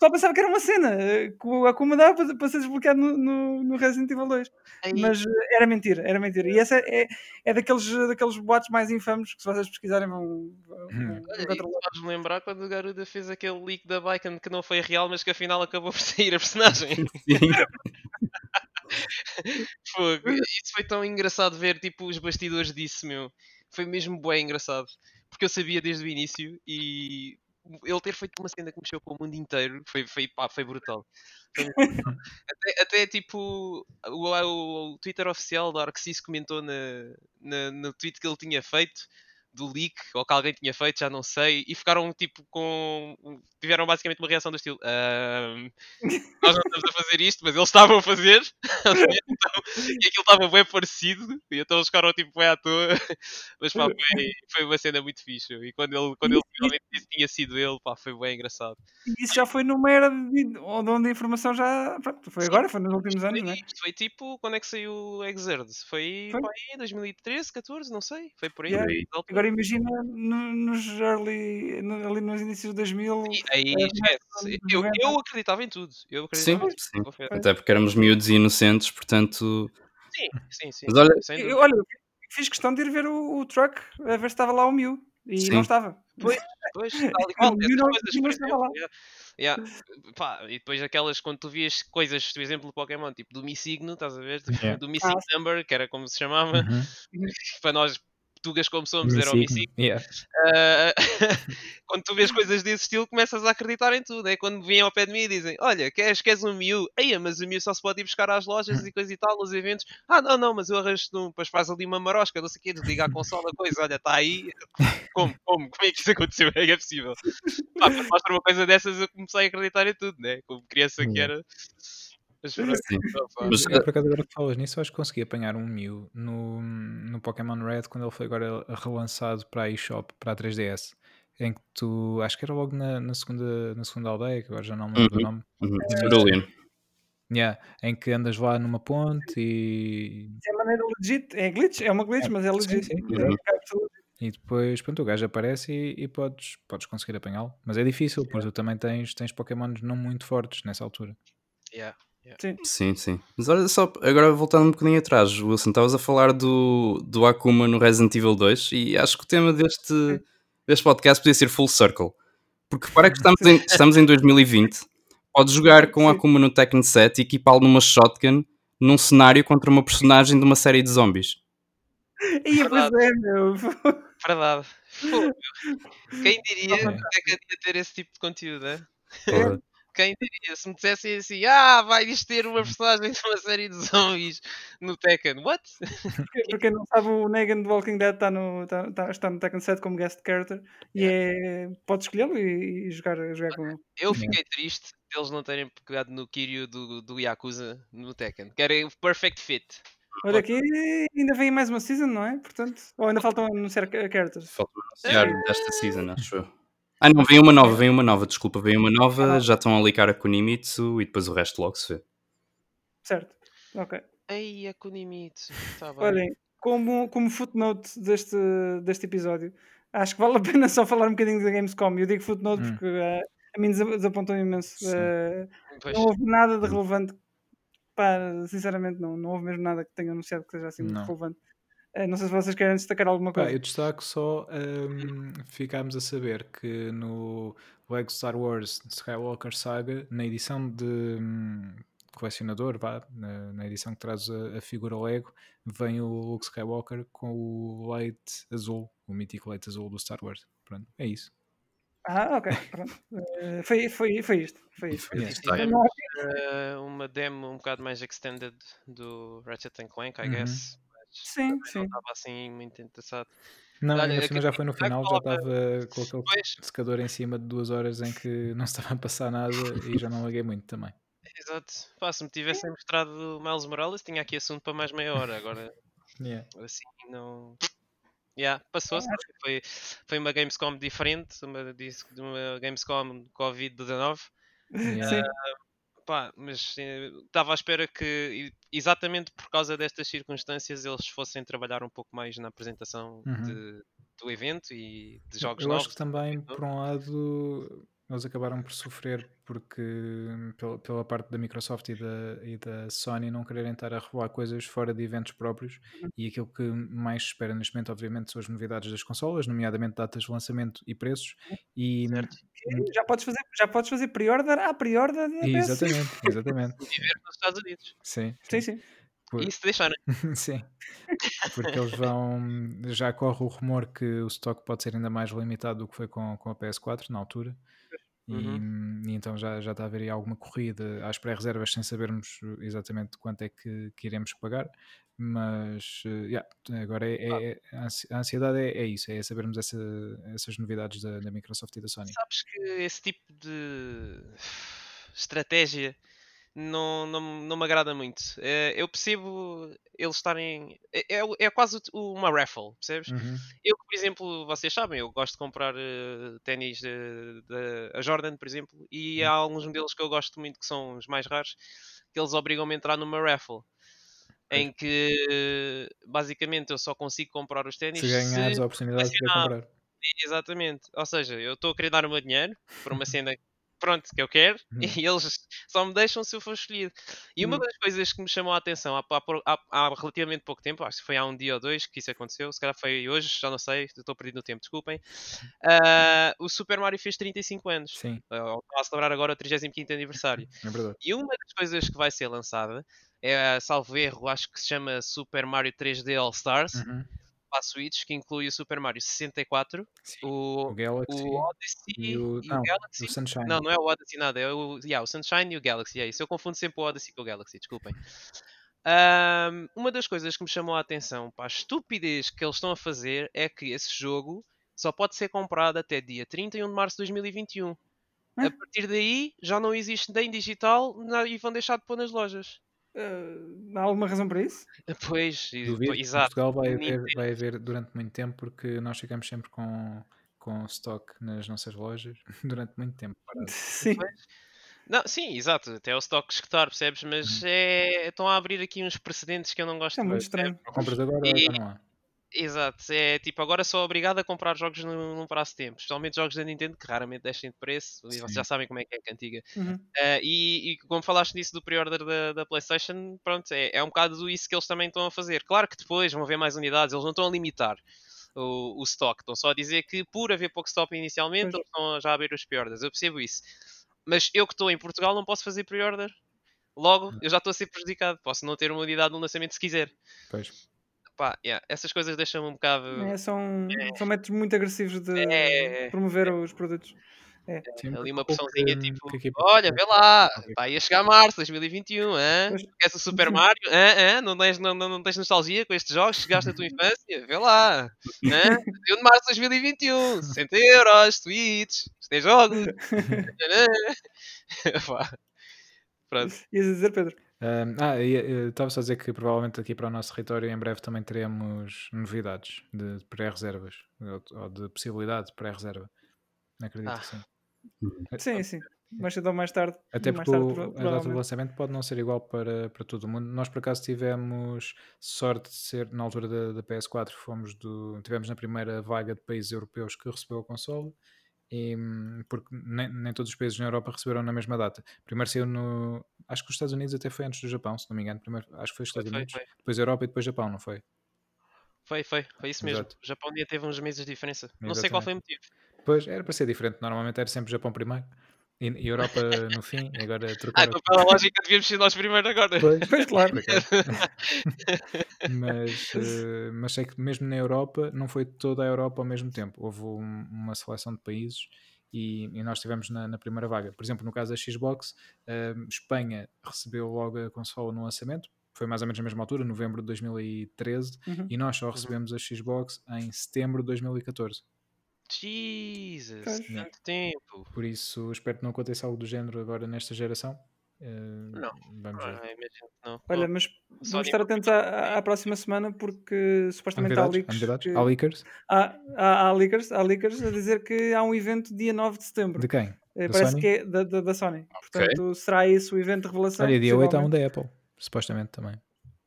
Só pensava que era uma cena que Akuma dava para, para ser desbloqueado no, no, no Resident Evil 2. Aí, Mas eh, era mentira, era mentira. E essa é, é daqueles, daqueles boatos mais infames que, se vocês pesquisarem, vão, vão, Hum. vão lembrar quando o Garuda fez aquele leak da Baiken que não foi real, mas que afinal acabou por sair a personagem. Fogo. Isso foi tão engraçado ver tipo os bastidores disso, meu. Foi mesmo bem engraçado. Porque eu sabia desde o início e ele ter feito uma cena que mexeu com o mundo inteiro foi, foi, pá, foi brutal. Até, até tipo o, o, o Twitter oficial da Arxis comentou na, na, no tweet que ele tinha feito do leak, ou que alguém tinha feito, já não sei, e ficaram tipo com. tiveram basicamente uma reação do estilo. "Ahm, nós não estamos a fazer isto, mas eles estavam a fazer. então, e aquilo estava bem parecido, e então eles ficaram tipo bem à toa. Mas pá, foi, foi uma cena muito fixe. E quando ele, quando ele finalmente disse que tinha sido ele, pá, foi bem engraçado. E isso já foi numa era de, de onde a informação já. Pronto, foi agora, foi nos últimos anos, não é? Isto foi tipo, quando é que saiu o Exerd? Foi, Foi. pá, aí, 2013, 14, não sei. Foi por aí. Yeah. altura. Agora imagina no- nos early, no- ali nos inícios de 2000. E aí, É, Eu, 90. eu acreditava em tudo. Eu Sim, acreditava em tudo. sim. confesso. Até porque éramos miúdos e inocentes, portanto. Sim, sim, sim. Mas olha- Eu, olha, fiz questão de ir ver o, o truck a ver se estava lá o Mew. E Sim. não estava. Pois, pois, tal e qual. Exemplo, lá. yeah. Pá, e depois aquelas, quando tu vias coisas, por exemplo, do Pokémon, tipo do Mi Signo, estás a ver? Tipo, Yeah. Do Missing Ah, Number, que era como se chamava, Uhum. para nós tugas como somos, era o Me Mi signo. Signo. Yeah. Ah, quando tu vês coisas desse estilo, começas a acreditar em tudo. É quando vêm ao pé de mim e dizem: Olha, queres, queres um Mew? Eia, mas o Mew só se pode ir buscar às lojas e coisa e tal, aos eventos. Ah, não, não, mas eu arranjo um, depois faz ali uma marosca, não sei o quê, desliga a consola, coisa. Olha, está aí. Como, como, como é que isso aconteceu? É é possível. Pá, mostra uma coisa dessas, eu comecei a acreditar em tudo, né? Como criança que era. Mas Sim. Eu, por acaso, agora que falas nisso, acho que consegui apanhar um Mew no, no Pokémon Red quando ele foi agora relançado para a eShop, para a 3DS. Em que tu, acho que era logo na, na segunda, na segunda aldeia, que agora já não me lembro do Uhum. nome. Uhum. Cerulean. Yeah, em que andas lá numa ponte e, É maneira legit. É glitch, é uma glitch, É, mas é sim, legit. sim. É Uhum. captura. e depois pronto, o gajo aparece e, e podes, podes conseguir apanhá-lo. Mas é difícil, porque tu também tens, tens Pokémons não muito fortes nessa altura. Yeah. Sim, sim. Mas olha só, agora voltando um bocadinho atrás, Wilson, estavas a falar do, do Akuma no Resident Evil 2 e acho que o tema deste, deste podcast podia ser Full Circle. Porque repara que estamos em, estamos em 2020, podes jogar com o Sim. Akuma no Tekken 7 e equipá-lo numa shotgun num cenário contra uma personagem de uma série de zombies. E pois é, meu. Verdade. Quem diria É. que é que ia ter esse tipo de conteúdo, né? Porra. Quem diria? Se me dissessem assim, ah, vais ter uma personagem de uma série de zombies no Tekken, what? Para quem não sabe, o Negan do Walking Dead está no, tá, tá, está no Tekken 7 como guest character e é, pode escolhê-lo e, e, jogar, jogar com ele. Eu fiquei triste de eles não terem pegado no Kiryu do, do Yakuza no Tekken, que era o perfect fit. Olha aqui, ainda vem mais uma season, não é? Portanto, ou ainda faltam anunciar characters? Faltam anunciar é. desta season, acho eu. Ah, não, vem uma nova, vem uma nova, desculpa, vem uma nova, ah. já estão a ligar a Kunimitsu e depois o resto logo se vê. Certo, ok. Ei, a Kunimitsu, tá bem. Olhem, como, como footnote deste, deste episódio, acho que vale a pena só falar um bocadinho da Gamescom. Eu digo footnote hum. porque uh, a mim desapontou imenso. Uh, não houve nada de relevante. Pá, sinceramente, não, não houve mesmo nada que tenha anunciado que seja assim muito relevante. Eh, não sei se vocês querem destacar alguma coisa. Pá, eu destaco só um, ficámos a saber que no Lego Star Wars Skywalker Saga, na edição de um, colecionador, vá, na, na, edição que traz a, a, figura Lego, vem o Luke Skywalker com o leite azul, o mítico leite azul do Star Wars. Pronto, é isso. Ah, ok. Pronto. Uh, foi, foi, foi isto. Foi isto. Foi isto. Uh, uma demo um bocado mais extended do Ratchet Clank, I uhum. guess Sim, sim. Não estava assim muito interessado. Não, Olha, ainda já foi no final, já estava com aquele pois. secador em cima de duas horas em que não estava a passar nada e já não laguei muito também. Exato. Pá, se me tivessem mostrado Miles Morales, tinha aqui assunto para mais meia hora. Agora, yeah. assim, não. Yeah, passou-se. Foi, foi uma Gamescom diferente, uma, uma Gamescom Covid-19. Yeah. Uh, Pá, mas estava à espera que, exatamente por causa destas circunstâncias, eles fossem trabalhar um pouco mais na apresentação uhum. de, do evento e de jogos Eu novos. acho que também, por um lado, eles acabaram por sofrer porque pela, pela parte da Microsoft e da, e da Sony não quererem estar a revelar coisas fora de eventos próprios uhum. e aquilo que mais se espera neste momento obviamente são as novidades das consolas, nomeadamente datas de lançamento e preços e certo. já podes fazer já podes fazer pre-order à pre-order exatamente, exatamente viver nos Estados Unidos sim, sim, sim. Por... E se deixarem. Sim, porque eles vão. Já corre o rumor que o stock pode ser ainda mais limitado do que foi com, com a PS4 na altura. Uhum. E, e, então já, já está a haver aí alguma corrida às pré-reservas sem sabermos exatamente quanto é que, que iremos pagar, mas uh, yeah, agora é, é, é, a ansiedade é, é, isso, é sabermos essa, essas novidades da, da Microsoft e da Sony. Sabes que esse tipo de estratégia não, não, não me agrada muito. Eh, eu percebo eles estarem. É, é, é quase uma raffle, percebes? Uhum. Eu, por exemplo, vocês sabem, eu gosto de comprar uh, ténis a Jordan, por exemplo, e há alguns modelos que eu gosto muito que são os mais raros, que eles obrigam-me a entrar numa raffle. Em que basicamente eu só consigo comprar os ténis se ganhares se a oportunidade de comprar. Exatamente, ou seja, eu estou a querer dar o meu dinheiro por uma cena pronto, que eu quero, uhum. e eles só me deixam se eu for escolhido. E uma uhum. das coisas que me chamou a atenção há, há, há, relativamente pouco tempo, acho que foi há um dia ou dois que isso aconteceu, se calhar foi hoje, já não sei, estou perdido no tempo, desculpem. Uh, o Super Mario fez 35 anos. Sim. Uh, a celebrar agora o 35 aniversário. É verdade. E uma das coisas que vai ser lançada é, salvo erro, acho que se chama Super Mario 3D All Stars. Uhum para a Switch, que inclui o Super Mario 64, o, o Galaxy, o Odyssey e o, e não, o Galaxy. O Sunshine. Não, não é o Odyssey nada, é o, yeah, o Sunshine e o Galaxy, é isso. Eu confundo sempre o Odyssey com o Galaxy, desculpem. Um, uma das coisas que me chamou a atenção para a estupidez que eles estão a fazer é que esse jogo só pode ser comprado até dia 31 de março de 2021. A partir daí já não existe nem digital e vão deixar de pôr nas lojas. Uh, há alguma razão para isso? Pois, Duvido. exato. Portugal vai haver, vai haver durante muito tempo porque nós ficamos sempre com, com stock nas nossas lojas durante muito tempo. Sim. Não, sim, exato, até o stock escutar, percebes? Mas uhum. é, estão a abrir aqui uns precedentes que eu não gosto é muito estranho. Compras agora e, já não há. Exato, é tipo, agora sou obrigado a comprar jogos num, num prazo de tempo, especialmente jogos da Nintendo que raramente descem de preço, Sim. e vocês já sabem como é que é a cantiga. Uhum. Uh, e, e, como falaste nisso do pre-order da, da, PlayStation, pronto, é, é um bocado isso que eles também estão a fazer. Claro que depois vão haver mais unidades, eles não estão a limitar o, o stock, estão só a dizer que por haver pouco stock inicialmente, pois. eles estão já a abrir os pre-orders. Eu percebo isso, mas eu que estou em Portugal não posso fazer pre-order. Logo, uhum. eu já estou a ser prejudicado. Posso não ter uma unidade no lançamento se quiser. Pois pá, yeah, essas coisas deixam-me um bocado. É, são, é. são métodos muito agressivos de é. promover os produtos. É. Sim, Ali uma hum, tipo, que a equipa- olha, vê lá, Ok. vai a chegar março 2021, hã? Pois. Queres o Super. Mario? Hã? Hã? Não, tens, não, não, não tens nostalgia com estes jogos? Chegaste na tua infância? Vê lá. Hã? 1 de março de 2021, 60 euros, tweets, isto é jogos. Pronto. Ias dizer, Pedro? Um, ah, e, eh, estava só a dizer que provavelmente aqui para o nosso território em breve também teremos novidades de pré-reservas ou, ou de possibilidade de pré-reserva. Acredito Ah. que sim. Sim, sim. Mais cedo ou mais tarde. Até mais porque tarde, o- a data do lançamento pode não ser igual para, para todo o mundo. Nós, por acaso, tivemos sorte de ser, na altura da, da PS4, fomos do, tivemos na primeira vaga de países europeus que recebeu a console, e, hum, porque nem, nem todos os países na Europa receberam na mesma data. Primeiro saiu no. Acho que os Estados Unidos até foi antes do Japão, se não me engano. Primeiro, acho que foi os Estados foi, Unidos, foi. depois Europa e depois Japão, não foi? Foi, foi, foi isso mesmo. Exato. O Japão dia teve uns meses de diferença. Não sei qual foi o motivo. Pois, era para ser diferente. Normalmente era sempre Japão primeiro e, Europa no fim, e agora Ah, trocaram. então pela lógica devíamos ser nós primeiro agora. Pois, Pois, claro. mas, eh, mas sei que mesmo na Europa não foi toda a Europa ao mesmo tempo. Houve um- uma seleção de países e, e nós estivemos na, na primeira vaga. Por exemplo, no caso da Xbox, eh, Espanha recebeu logo a consola no lançamento. Foi mais ou menos na mesma altura, novembro de 2013, Uhum. e nós só recebemos a Xbox em setembro de 2014. Jesus, tanto tempo. Por isso, espero que não aconteça algo do género agora nesta geração. Eh, Não. Vamos ver. Ah, não. Olha, mas Sony vamos estar atentos à, à- próxima semana porque supostamente há novidades? Há leaks, novidades? que- Há leakers? há, há, há leakers, há leakers a dizer que há um evento dia 9 de setembro. De quem? Eh, da Parece Sony? que é da, da, da Sony. Portanto, será esse o evento de revelação? Olha, dia 8 há um da Apple, supostamente também.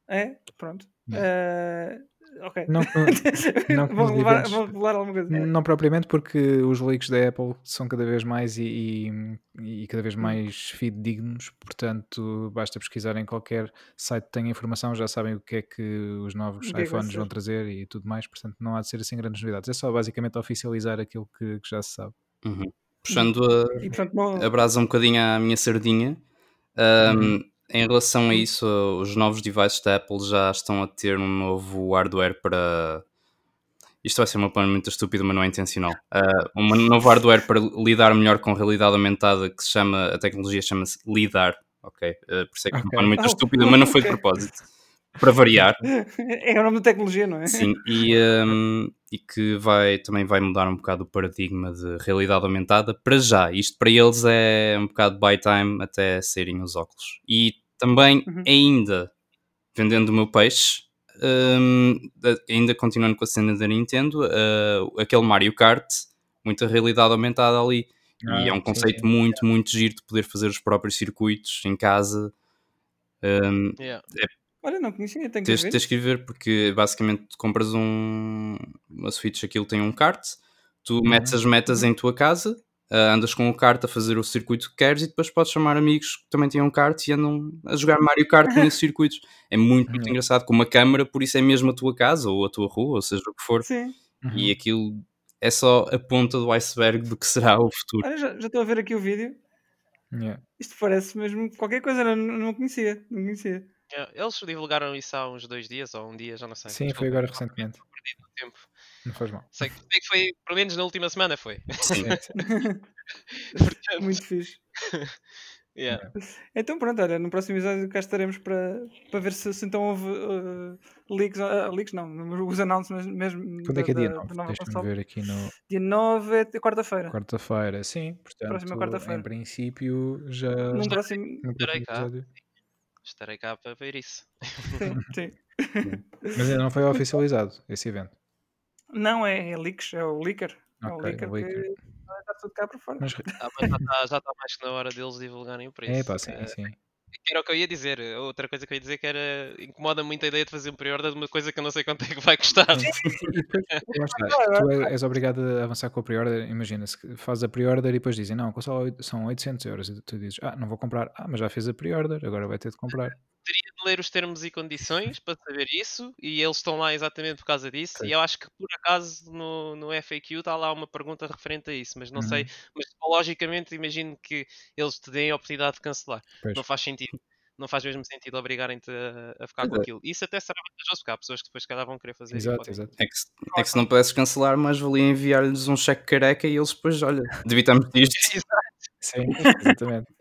É? Pronto. Eh, ok. Não, não vão, nos revelar, eventos- vão revelar alguma coisa. não propriamente porque os leaks da Apple são cada vez mais e, e- e cada vez Hum. mais fidedignos, portanto basta pesquisar em qualquer site que tenha informação, já sabem o que é que os novos que é iPhones vão trazer e tudo mais, portanto não há de ser assim grandes novidades, é só basicamente oficializar aquilo que, que já se sabe. Uhum. Puxando a, E portanto, não, a brasa um bocadinho à minha sardinha, um, em relação a isso, os novos devices da Apple já estão a ter um novo hardware para. Isto vai ser uma plano muito estúpida, mas não é intencional. Uh, um novo hardware para lidar melhor com realidade aumentada que se chama, a tecnologia chama-se LIDAR. Ok, Uh, por isso é que é uma Ok. plano muito Oh, estúpida, mas não foi de propósito. Para variar. é o nome da tecnologia, não é? Sim, e, um, e que vai, também vai mudar um bocado o paradigma de realidade aumentada para já. Isto para eles é um bocado by time até serem os óculos. E também Uhum. ainda vendendo o meu peixe, um, ainda continuando com a cena da Nintendo, uh, aquele Mario Kart, muita realidade aumentada ali. Ah, e é um conceito sim. muito, muito giro de poder fazer os próprios circuitos em casa. Um, Yeah. Olha, não conhecia, tenho que Tens, ver. tens que ver, porque basicamente tu compras um, uma Switch, aquilo tem um kart, tu metes as metas em tua casa, ah, andas com o kart a fazer o circuito que queres e depois podes chamar amigos que também têm um kart e andam a jogar Mario Kart nesses circuitos. É muito, muito Uhum. engraçado, com uma câmera, por isso é mesmo a tua casa ou a tua rua, ou seja o que for, Sim. Uhum. e aquilo é só a ponta do iceberg do que será o futuro. Olha, já, já estou a ver aqui o vídeo. Yeah. Isto parece mesmo qualquer coisa, não, não conhecia. Não conhecia. Yeah. Eles divulgaram isso há uns dois dias ou um dia, já não sei. Sim, foi Desculpa, agora recentemente. perdi o tempo. Não faz mal. Sei que, sei que foi, pelo menos na última semana foi. Sim. Portanto, Muito fixe. yeah. Então pronto, olha, no próximo episódio cá estaremos para, para ver se, se então houve uh, leaks, uh, leaks não, os announcements mesmo Quando da, é que é dia da- 9? da nova Deixa-me ver aqui no Dia 9 é quarta-feira. quarta-feira. Sim, portanto, Próxima quarta-feira. em princípio já Num próximo. no Estarei próximo cá. episódio. Estarei cá para ver isso. Sim, sim. Mas ainda não foi oficializado esse evento. Não, é, é leaks, é o leaker. É o Ok, leaker o leaker. que está tudo cá para fora. Mas Ah, mas já está já tá mais que na hora deles divulgarem o preço. é pá, sim, Eh, sim. que era o que eu ia dizer. Outra coisa que eu ia dizer que era incomoda muito a ideia de fazer um pre-order de uma coisa que eu não sei quanto é que vai custar. Tu é- és obrigado a avançar com a pre-order. Imagina, se fazes a pre-order e depois dizem, não, a consola oito- são 800 euros. E tu dizes, ah, não vou comprar. Ah, mas já fez a pre-order, agora vai ter de comprar. Teria ler os termos e condições para saber isso e eles estão lá exatamente por causa disso. Pois. E eu acho que por acaso no, no FAQ está lá uma pergunta referente a isso, mas não sei. Uhum. Mas logicamente imagino que eles te deem a oportunidade de cancelar. Pois. Não faz sentido. não faz mesmo sentido obrigarem-te a, a ficar com É. aquilo. Isso até será vantajoso, porque há pessoas que depois se calhar vão querer fazer. Exato, podem- exato. É que, se- é que se não pudesses cancelar, mas valia enviar-lhes um cheque careca e eles depois, olha, debitamos disto. Sim, exatamente.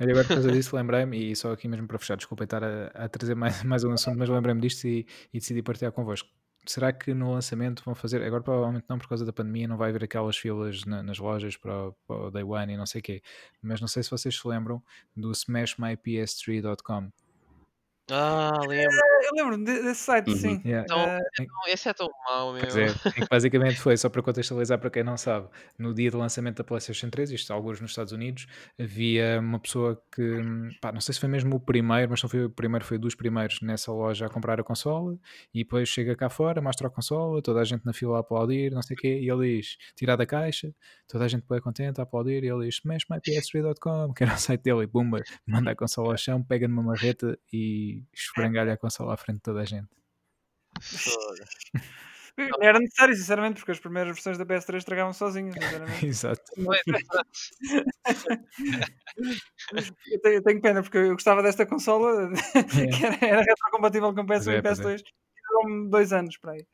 Olha, agora por causa disso lembrei-me, e só aqui mesmo para fechar, desculpa estar a, a trazer mais, mais um assunto, mas lembrei-me disto e, e decidi partilhar convosco. Será que no lançamento vão fazer, agora provavelmente não por causa da pandemia, não vai haver aquelas filas na- nas lojas para, o- para o Day One e não sei o quê, mas não sei se vocês se lembram do smashmyps3.com. Ah, lembro. Eu lembro de- desse site, Uhum. sim. Yeah. Então, Não, esse é tão mau, meu. Pois é, basicamente foi, só para contextualizar para quem não sabe, no dia do lançamento da PlayStation 3, isto alguns nos Estados Unidos, havia uma pessoa que, pá, não sei se foi mesmo o primeiro, mas não foi o primeiro, foi dos primeiros nessa loja a comprar a consola, e depois chega cá fora, mostra a consola, toda a gente na fila a aplaudir, não sei o quê, e ele diz, tirar da caixa, toda a gente bem contente a aplaudir, e ele diz, smashmyps3.com, que era o site dele, e pumba, manda a consola ao chão, pega numa marreta e esfrangalha a consola à frente de toda a gente. Não era necessário, sinceramente, porque as primeiras versões da PS3 estragavam sozinhas. Exato. Eu tenho, eu tenho pena, porque eu gostava desta consola, que era, era retrocompatível com PS1 é, e pois é. PS2. Durou-me dois anos para aí.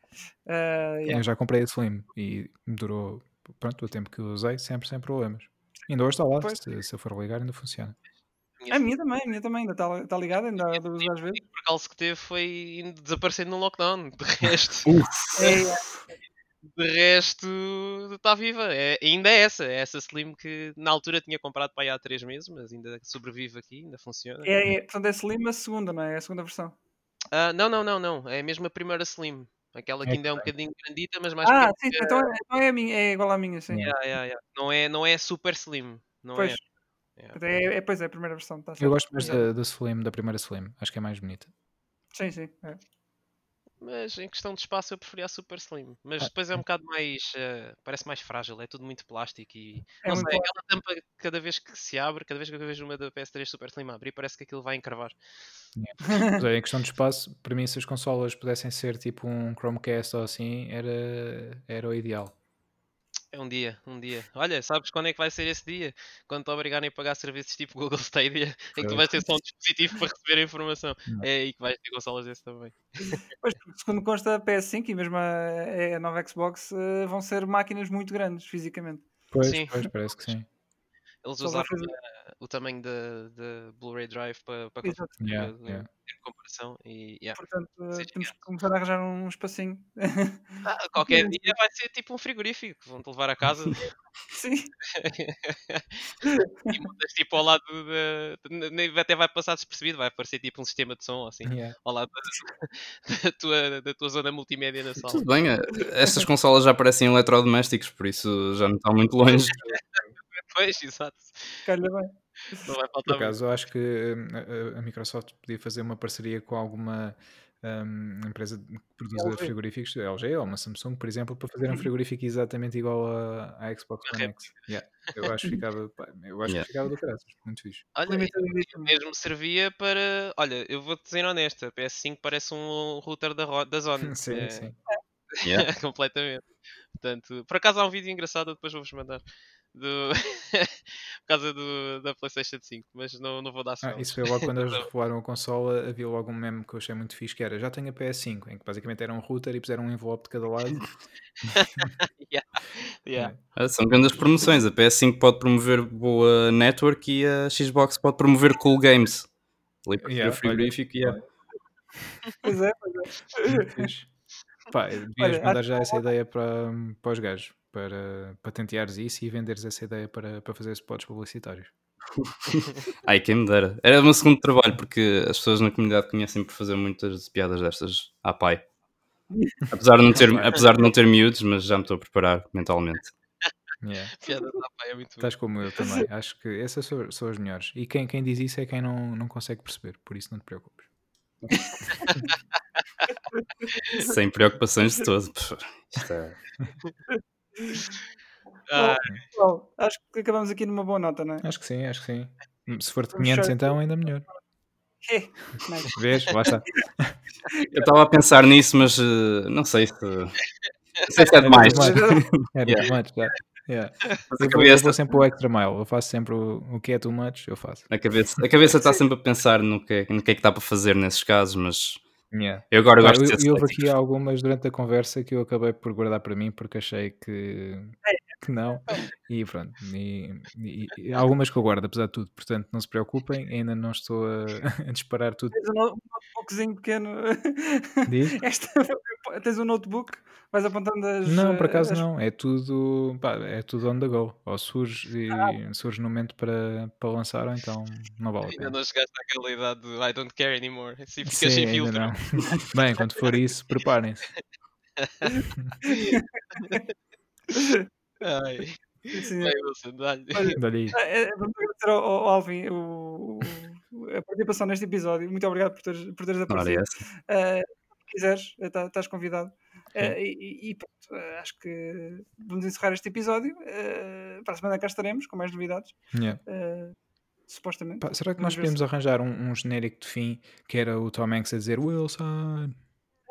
Ah, yeah. Eu já comprei a Slim e durou pronto, o tempo que eu usei, sempre sem problemas. Ainda hoje está lá, se, se eu for ligar, ainda funciona. A minha também, a minha também, ainda está está ligada, ainda há duas às vezes. O percalço que teve foi desaparecendo no lockdown. De resto, É, de resto está viva. É, ainda é essa. É essa Slim que na altura tinha comprado para aí há 3 meses, mas ainda sobrevive aqui, ainda funciona. é, é, portanto, é Slim a segunda, não é? É a segunda versão. Ah, não, não, não, não. É mesmo a primeira Slim. Aquela que É ainda é um bocadinho grandita, mas mais Ah, pequena sim, então, é, então é, a minha, é igual à minha, sim. Yeah. Yeah, yeah, yeah. Não, é, não é super slim. Não Pois. é. Yeah. É, é, pois é, a primeira versão. Tá Eu gosto mais da, da Slim, da primeira Slim, acho que é mais bonita. Sim, sim. é. Mas em questão de espaço eu preferia a super slim. Mas Ah, depois é um bocado mais. eh, parece mais frágil, é tudo muito plástico e. É não sei, aquela tampa cada vez que se abre, cada vez que eu vejo uma da PS3 super slim abrir, parece que aquilo vai encravar. Mas olha, em questão de espaço, para mim, se as consolas pudessem ser tipo um Chromecast ou assim, era, era o ideal. É um dia, um dia. Olha, sabes quando é que vai ser esse dia? Quando te obrigarem a pagar serviços tipo Google Stadia, em que tu vais ter só um dispositivo para receber a informação. Não. É aí que vais ter consolas desse também. Pois, segundo consta a PS5 e mesmo a, a nova Xbox eh, vão ser máquinas muito grandes fisicamente. Pois, Sim. pois, parece que sim. Eles Só usaram fazer- eh, o tamanho da Blu-ray Drive para, para Yeah, eh, yeah. comparação e yeah. Portanto, eh, Sim, temos que começar a arranjar um espacinho. Ah, qualquer dia vai ser tipo um frigorífico, vão-te levar a casa sim. e mudas tipo ao lado nem- Até vai passar despercebido, vai aparecer tipo um sistema de som assim, Yeah. ao lado da, da tua, da tua zona multimédia na sala. Tudo bem, eh, estas consolas já parecem eletrodomésticos, por isso já não está muito longe. Pois, exato. Calha bem. Não vai Por faltar muito. acaso, eu acho que hum, a, Microsoft podia fazer uma parceria com alguma hum, empresa que produza LG. frigoríficos, LG ou uma Samsung, por exemplo, para fazer um frigorífico exatamente igual à, à Xbox One X. Yeah. Eu acho que ficava, eu acho Yeah. que ficava do caraças, muito fixe. Olha, e edition. mesmo servia para. Olha, eu vou-te dizer honesto, a PS5 parece um router da, da Zone. sim, É, sim. Yeah. completamente. Portanto, por acaso há um vídeo engraçado, depois vou-vos mandar. Do... por causa do, da PlayStation 5, mas não, não vou dar Ah, isso foi logo quando eles revelaram a consola, havia logo um meme que eu achei muito fixe, que era já tenho a PS5, em que basicamente era um router e puseram um envelope de cada lado. Yeah. Yeah. Ah, São grandes promoções. A PS5 pode promover boa network e a Xbox pode promover cool games. Ali Yeah, frigorífico e yeah. Pois é, pois é. Muito fixe. Pá, devias Olha, mandar já essa ideia para, para os gajos, para patenteares isso e venderes essa ideia para, para fazer spots publicitários. Ai, quem me dera. Era o meu segundo trabalho, porque as pessoas na comunidade conhecem por fazer muitas piadas destas à pai. Apesar de não ter, apesar de não ter miúdos, mas já me estou a preparar mentalmente. Yeah. Piada da pai é muito boa. Estás como eu também. Acho que essas são, são as melhores. E quem, quem diz isso é quem não, não consegue perceber, por isso não te preocupes. Sem preocupações de todo. Isto é... Ah, Bom, acho que acabamos aqui numa boa nota, não é? Acho que sim, acho que sim. Se for de Vamos 500 fechar. então, ainda melhor. É. Vês? Lá está. Eu estava a pensar nisso, mas eh, não sei se. Não sei se é demais. Yeah. demais, já. Yeah. Eu, vou, eu vou sempre o extra mile, eu faço sempre o, o que é too much, eu faço. A cabeça, a cabeça está sempre a pensar no que, no que é que está para fazer nesses casos, mas Yeah. eu agora gosto eu, de ser eu houve aqui algumas durante a conversa que eu acabei por guardar para mim porque achei que, que não. E pronto. E, e- e algumas que eu guardo, apesar de tudo. Portanto, não se preocupem, ainda não estou a, a disparar tudo. Tens um no- um notebookzinho pequeno. Diz? Esta- tens um notebook, vais apontando as. Não, por acaso as- não. É tudo, pá, é tudo on the go. Ou surge e surge no momento para, para lançar, ou então não vale a Ainda pena. não chegaste àquela idade do I don't care anymore. Assim ficas Sim, sem ainda filtro. não. Bem, quando for isso, preparem-se. Ai. Sim, Wilson, dá-lhe. É, é, vamos agradecer ao, ao Alvin o- o- a participação neste episódio. Muito obrigado por teres, por teres Ora, aparecido. essa. Eh, se quiseres, eh, tá- estás convidado. Eh, e, e pronto, eh, acho que vamos encerrar este episódio. Eh, para a semana cá estaremos com mais novidades. Yeah. eh, supostamente. Pá, será que Vamos nós ver podíamos arranjar um, um genérico de fim que era o Tom Hanks a dizer Wilson?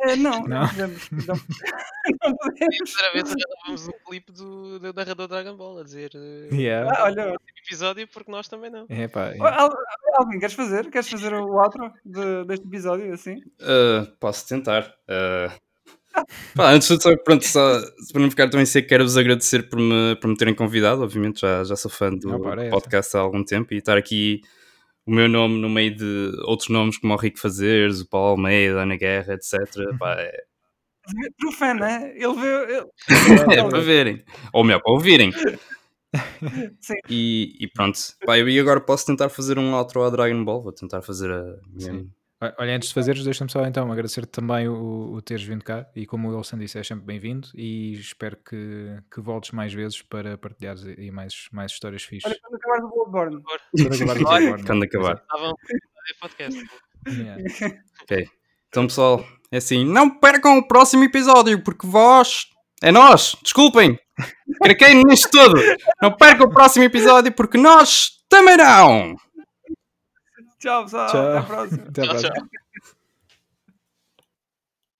Eh, não, não, Não? podemos. Não, não podemos. Sinceramente, gravamos um clipe do, do narrador Dragon Ball a dizer eh, Yeah. Ah, olha, episódio porque nós também não. É pá, oh, Al- Alvin, queres fazer? Queres fazer o outro de- deste episódio assim? Uh, posso tentar. Uh, pá, antes de tudo, pronto, só para não ficar tão em seco, quero-vos agradecer por me, por me terem convidado. Obviamente, já, já sou fã do Não, podcast há algum tempo e estar aqui o meu nome no meio de outros nomes como o Rico Fazeres, o Paulo Almeida, a Ana Guerra, etc. Pá, é, True fan, né? Ele veio. ele- é para verem, ou melhor, para ouvirem. Sim. E, e pronto, pá, eu e agora posso tentar fazer um outro a Dragon Ball. Vou tentar fazer a minha. Olha, antes de fazeres, deixa-me só então agradecer também o, o teres vindo cá e como o Wilson disse, é sempre bem-vindo e espero que, que voltes mais vezes para partilhares aí mais, mais histórias fixes. Olha, quando acabar do Bloodborne. Quando acabar o Olha, Bloodborne. Quando acabar. Estavam a podcast. Yeah. Ok. Então, pessoal, é assim, não percam o próximo episódio, porque vós. É nós, desculpem! Craquei nisto tudo! Não percam o próximo episódio, porque nós também não! Tchau, pessoal. Tchau. Até a próxima. Até